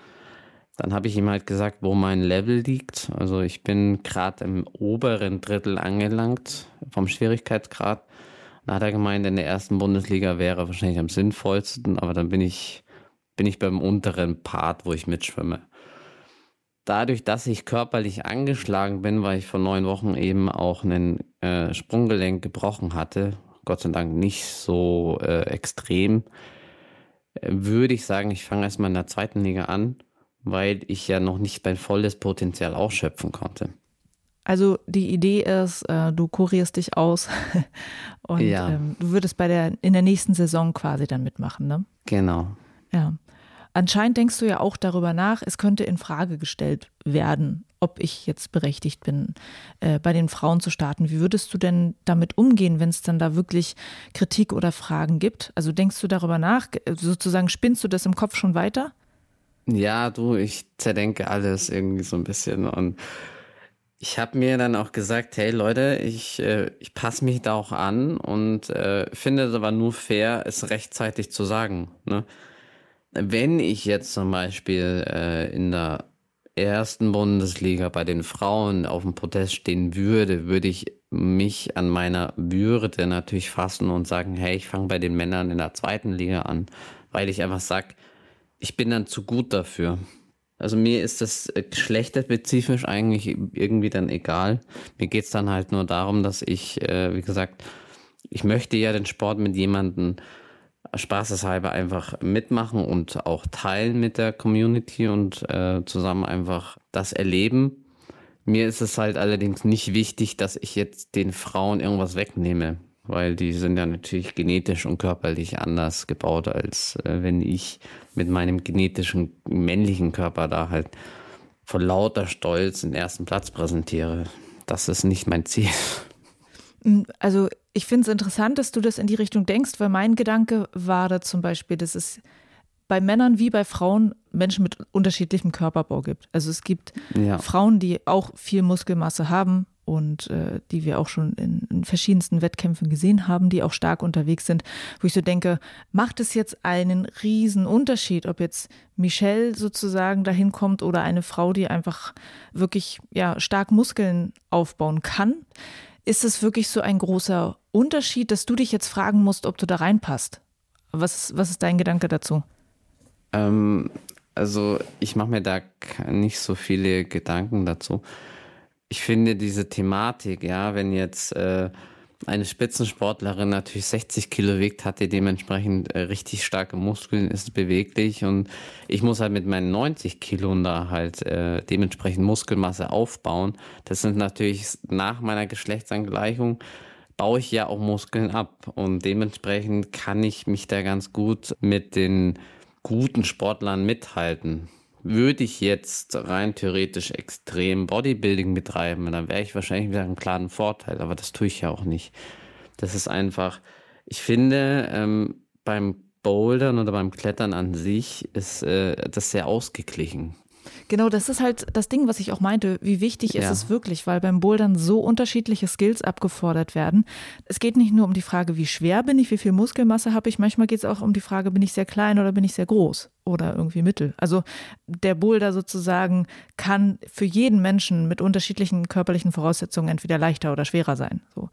Dann habe ich ihm halt gesagt, wo mein Level liegt. Also ich bin gerade im oberen Drittel angelangt vom Schwierigkeitsgrad. Dann hat er gemeint, in der ersten Bundesliga wäre wahrscheinlich am sinnvollsten, aber dann bin ich, bin ich beim unteren Part, wo ich mitschwimme. Dadurch, dass ich körperlich angeschlagen bin, weil ich vor neun Wochen eben auch einen äh, Sprunggelenk gebrochen hatte, Gott sei Dank nicht so äh, extrem, äh, würde ich sagen, ich fange erstmal in der zweiten Liga an weil ich ja noch nicht mein volles Potenzial ausschöpfen konnte. Also die Idee ist, äh, du kurierst dich aus und ja. ähm, du würdest bei der in der nächsten Saison quasi dann mitmachen, ne? Genau. Ja. Anscheinend denkst du ja auch darüber nach, es könnte in Frage gestellt werden, ob ich jetzt berechtigt bin, äh, bei den Frauen zu starten. Wie würdest du denn damit umgehen, wenn es dann da wirklich Kritik oder Fragen gibt? Also denkst du darüber nach, sozusagen spinnst du das im Kopf schon weiter? Ja, du, ich zerdenke alles irgendwie so ein bisschen und ich habe mir dann auch gesagt, hey Leute, ich, äh, ich passe mich da auch an und äh, finde es aber nur fair, es rechtzeitig zu sagen. Ne? Wenn ich jetzt zum Beispiel äh, in der ersten Bundesliga bei den Frauen auf dem Protest stehen würde, würde ich mich an meiner Würde natürlich fassen und sagen, hey, ich fange bei den Männern in der zweiten Liga an, weil ich einfach sage, ich bin dann zu gut dafür. Also mir ist das äh, geschlechterspezifisch eigentlich irgendwie dann egal. Mir geht's dann halt nur darum, dass ich, äh, wie gesagt, ich möchte ja den Sport mit jemandem spaßeshalber einfach mitmachen und auch teilen mit der Community und äh, zusammen einfach das erleben. Mir ist es halt allerdings nicht wichtig, dass ich jetzt den Frauen irgendwas wegnehme, weil die sind ja natürlich genetisch und körperlich anders gebaut, als äh, wenn ich mit meinem genetischen männlichen Körper da halt vor lauter Stolz den ersten Platz präsentiere. Das ist nicht mein Ziel. Hm, also ich finde es interessant, dass du das in die Richtung denkst, weil mein Gedanke war da zum Beispiel, dass es bei Männern wie bei Frauen Menschen mit unterschiedlichem Körperbau gibt. Also es gibt ja. Frauen, die auch viel Muskelmasse haben und äh, die wir auch schon in, in, verschiedensten Wettkämpfen gesehen haben, die auch stark unterwegs sind, wo ich so denke, macht es jetzt einen riesen Unterschied, ob jetzt Michelle sozusagen dahin kommt oder eine Frau, die einfach wirklich ja stark Muskeln aufbauen kann? Ist es wirklich so ein großer Unterschied, dass du dich jetzt fragen musst, ob du da reinpasst? Was, was ist dein Gedanke dazu? Ähm, also ich mache mir da nicht so viele Gedanken dazu. Ich finde diese Thematik, ja, wenn jetzt äh, eine Spitzensportlerin natürlich 60 Kilo wiegt, hat die dementsprechend äh, richtig starke Muskeln, ist beweglich und ich muss halt mit meinen 90 Kilo da halt äh, dementsprechend Muskelmasse aufbauen. Das sind natürlich nach meiner Geschlechtsangleichung baue ich ja auch Muskeln ab und dementsprechend kann ich mich da ganz gut mit den guten Sportlern mithalten. Würde ich jetzt rein theoretisch extrem Bodybuilding betreiben, dann wäre ich wahrscheinlich wieder einen klaren Vorteil, aber das tue ich ja auch nicht. Das ist einfach, ich finde, ähm, beim Bouldern oder beim Klettern an sich ist äh, das sehr ausgeglichen. Genau, das ist halt das Ding, was ich auch meinte. Wie wichtig ja. ist es wirklich, weil beim Bouldern so unterschiedliche Skills abgefordert werden. Es geht nicht nur um die Frage, wie schwer bin ich, wie viel Muskelmasse habe ich. Manchmal geht es auch um die Frage, bin ich sehr klein oder bin ich sehr groß oder irgendwie mittel. Also der Boulder sozusagen kann für jeden Menschen mit unterschiedlichen körperlichen Voraussetzungen entweder leichter oder schwerer sein. So,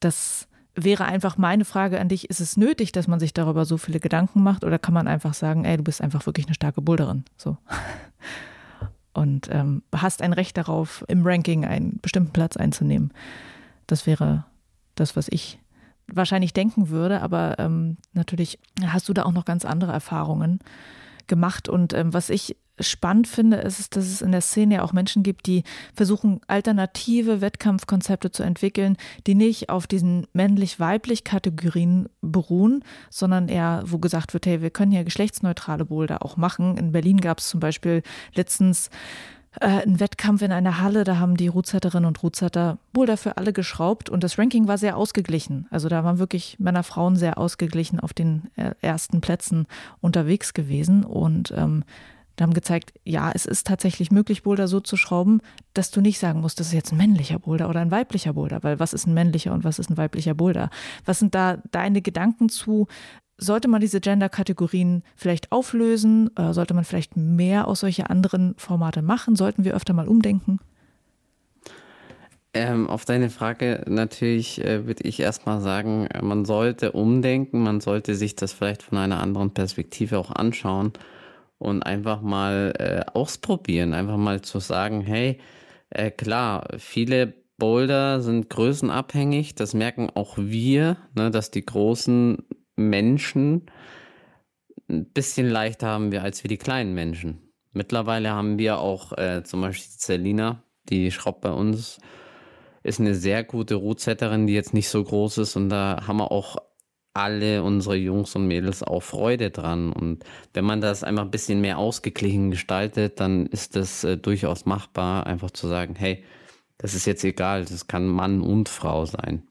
das wäre einfach meine Frage an dich, ist es nötig, dass man sich darüber so viele Gedanken macht oder kann man einfach sagen, ey, du bist einfach wirklich eine starke Boulderin? So und ähm, hast ein Recht darauf, im Ranking einen bestimmten Platz einzunehmen. Das wäre das, was ich wahrscheinlich denken würde, aber ähm, natürlich hast du da auch noch ganz andere Erfahrungen gemacht. Und ähm, was ich spannend finde, ist, dass es in der Szene ja auch Menschen gibt, die versuchen, alternative Wettkampfkonzepte zu entwickeln, die nicht auf diesen männlich-weiblich Kategorien beruhen, sondern eher, wo gesagt wird, hey, wir können hier geschlechtsneutrale Boulder auch machen. In Berlin gab es zum Beispiel letztens äh, einen Wettkampf in einer Halle, da haben die Rootsetterinnen und Rootsetter Boulder für alle geschraubt und das Ranking war sehr ausgeglichen. Also da waren wirklich Männer, Frauen sehr ausgeglichen auf den äh, ersten Plätzen unterwegs gewesen und ähm, und haben gezeigt, ja, es ist tatsächlich möglich, Boulder so zu schrauben, dass du nicht sagen musst, das ist jetzt ein männlicher Boulder oder ein weiblicher Boulder, weil was ist ein männlicher und was ist ein weiblicher Boulder? Was sind da deine Gedanken zu? Sollte man diese Gender-Kategorien vielleicht auflösen? Äh, sollte man vielleicht mehr aus solche anderen Formate machen? Sollten wir öfter mal umdenken? Ähm, auf deine Frage natürlich äh, würde ich erstmal sagen, man sollte umdenken, man sollte sich das vielleicht von einer anderen Perspektive auch anschauen und einfach mal äh, ausprobieren, einfach mal zu sagen, hey, äh, klar, viele Boulder sind größenabhängig, das merken auch wir, ne, dass die großen Menschen ein bisschen leichter haben wir als wir die kleinen Menschen. Mittlerweile haben wir auch äh, zum Beispiel Celina, die schraubt bei uns, ist eine sehr gute Rootsetterin, die jetzt nicht so groß ist und da haben wir auch alle unsere Jungs und Mädels auch Freude dran. Und wenn man das einfach ein bisschen mehr ausgeglichen gestaltet, dann ist das äh, durchaus machbar, einfach zu sagen, hey, das ist jetzt egal, das kann Mann und Frau sein.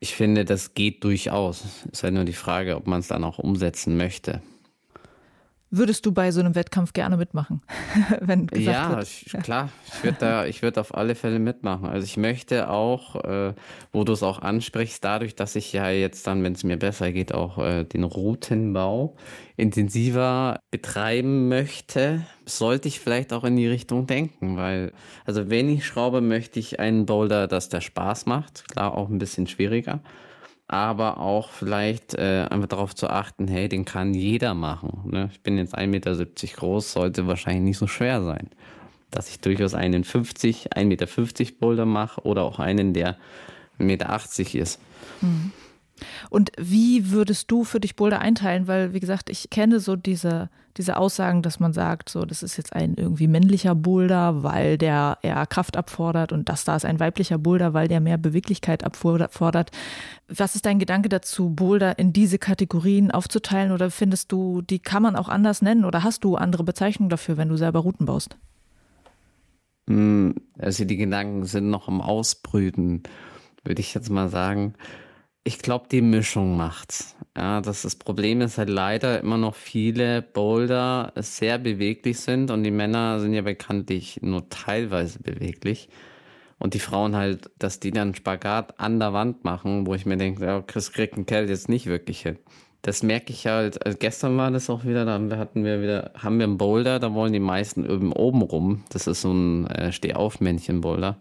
Ich finde, das geht durchaus. Es ist halt nur die Frage, ob man es dann auch umsetzen möchte. Würdest du bei so einem Wettkampf gerne mitmachen? Wenn ja, wird, ich, klar. Ich würde da, ich würde auf alle Fälle mitmachen. Also ich möchte auch, äh, wo du es auch ansprichst, dadurch, dass ich ja jetzt dann, wenn es mir besser geht, auch äh, den Routenbau intensiver betreiben möchte, sollte ich vielleicht auch in die Richtung denken, weil, also wenn ich schraube, möchte ich einen Boulder, dass der Spaß macht. Klar, auch ein bisschen schwieriger aber auch vielleicht äh, einfach darauf zu achten, hey, den kann jeder machen. Ne? Ich bin jetzt 1,70 Meter groß, sollte wahrscheinlich nicht so schwer sein. Dass ich durchaus einen 50, 1,50 Meter Boulder mache oder auch einen, der 1,80 Meter ist. Mhm. Und wie würdest du für dich Boulder einteilen? Weil, wie gesagt, ich kenne so diese, diese Aussagen, dass man sagt, so, das ist jetzt ein irgendwie männlicher Boulder, weil der eher Kraft abfordert und das da ist ein weiblicher Boulder, weil der mehr Beweglichkeit abfordert. Was ist dein Gedanke dazu, Boulder in diese Kategorien aufzuteilen oder findest du, die kann man auch anders nennen oder hast du andere Bezeichnungen dafür, wenn du selber Routen baust? Hm, also die Gedanken sind noch am Ausbrüten, würde ich jetzt mal sagen. Ich glaube, die Mischung macht's. Ja, das, das Problem ist halt leider immer noch viele Boulder sehr beweglich sind und die Männer sind ja bekanntlich nur teilweise beweglich. Und die Frauen halt, dass die dann Spagat an der Wand machen, wo ich mir denke, ja, Chris kriegt ein Kerl jetzt nicht wirklich hin. Das merke ich halt, also gestern war das auch wieder, da hatten wir wieder, haben wir einen Boulder, da wollen die meisten oben, oben rum. Das ist so ein äh, Stehauf-Männchen-Boulder.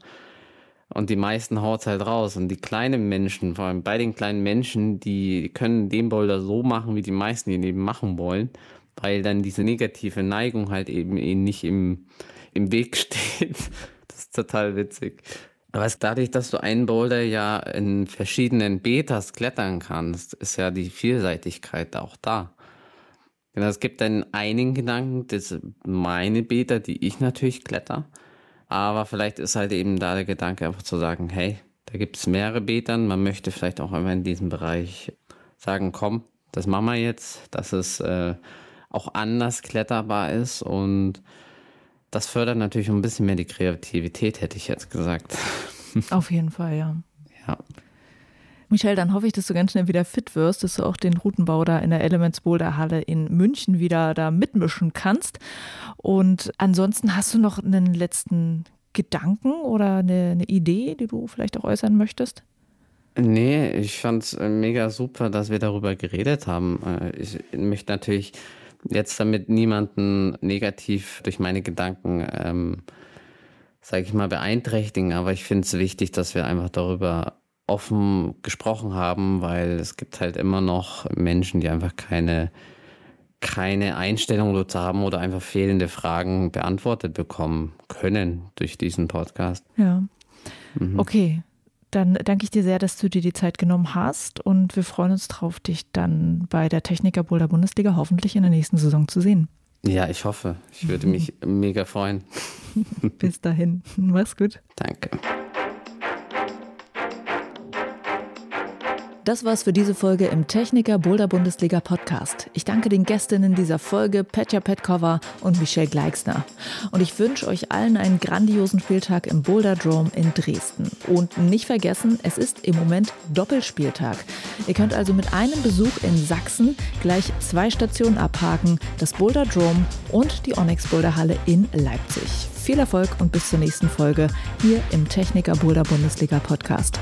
Und die meisten haut halt raus. Und die kleinen Menschen, vor allem bei den kleinen Menschen, die können den Boulder so machen, wie die meisten ihn eben machen wollen, weil dann diese negative Neigung halt eben ihnen nicht im, im Weg steht. Das ist total witzig. Aber dadurch, dass du einen Boulder ja in verschiedenen Betas klettern kannst, ist ja die Vielseitigkeit auch da. Genau, es gibt dann einen Gedanken, das meine Beta, die ich natürlich kletter. Aber vielleicht ist halt eben da der Gedanke einfach zu sagen, hey, da gibt es mehrere Betern. Man möchte vielleicht auch einmal in diesem Bereich sagen, komm, das machen wir jetzt, dass es äh, auch anders kletterbar ist. Und das fördert natürlich ein bisschen mehr die Kreativität, hätte ich jetzt gesagt. Auf jeden Fall, ja. Ja. Michelle, dann hoffe ich, dass du ganz schnell wieder fit wirst, dass du auch den Routenbau da in der Elements Boulder Halle in München wieder da mitmischen kannst. Und ansonsten hast du noch einen letzten Gedanken oder eine, eine Idee, die du vielleicht auch äußern möchtest? Nee, ich fand es äh, mega super, dass wir darüber geredet haben. Äh, ich möchte natürlich jetzt damit niemanden negativ durch meine Gedanken, ähm, sage ich mal, beeinträchtigen, aber ich finde es wichtig, dass wir einfach darüber offen gesprochen haben, weil es gibt halt immer noch Menschen, die einfach keine, keine Einstellung dazu haben oder einfach fehlende Fragen beantwortet bekommen können durch diesen Podcast. Ja. Mhm. Okay. Dann danke ich dir sehr, dass du dir die Zeit genommen hast und wir freuen uns drauf, dich dann bei der Techniker Boulder Bundesliga hoffentlich in der nächsten Saison zu sehen. Ja, ich hoffe. Ich würde mich mega freuen. Bis dahin. Mach's gut. Danke. Das war's für diese Folge im Techniker Boulder Bundesliga Podcast. Ich danke den Gästinnen dieser Folge, Petja Petkova und Michelle Gleixner. Und ich wünsche euch allen einen grandiosen Spieltag im Boulder Dome in Dresden. Und nicht vergessen, es ist im Moment Doppelspieltag. Ihr könnt also mit einem Besuch in Sachsen gleich zwei Stationen abhaken, das Boulder Dome und die Onyx Boulder Halle in Leipzig. Viel Erfolg und bis zur nächsten Folge hier im Techniker Boulder Bundesliga Podcast.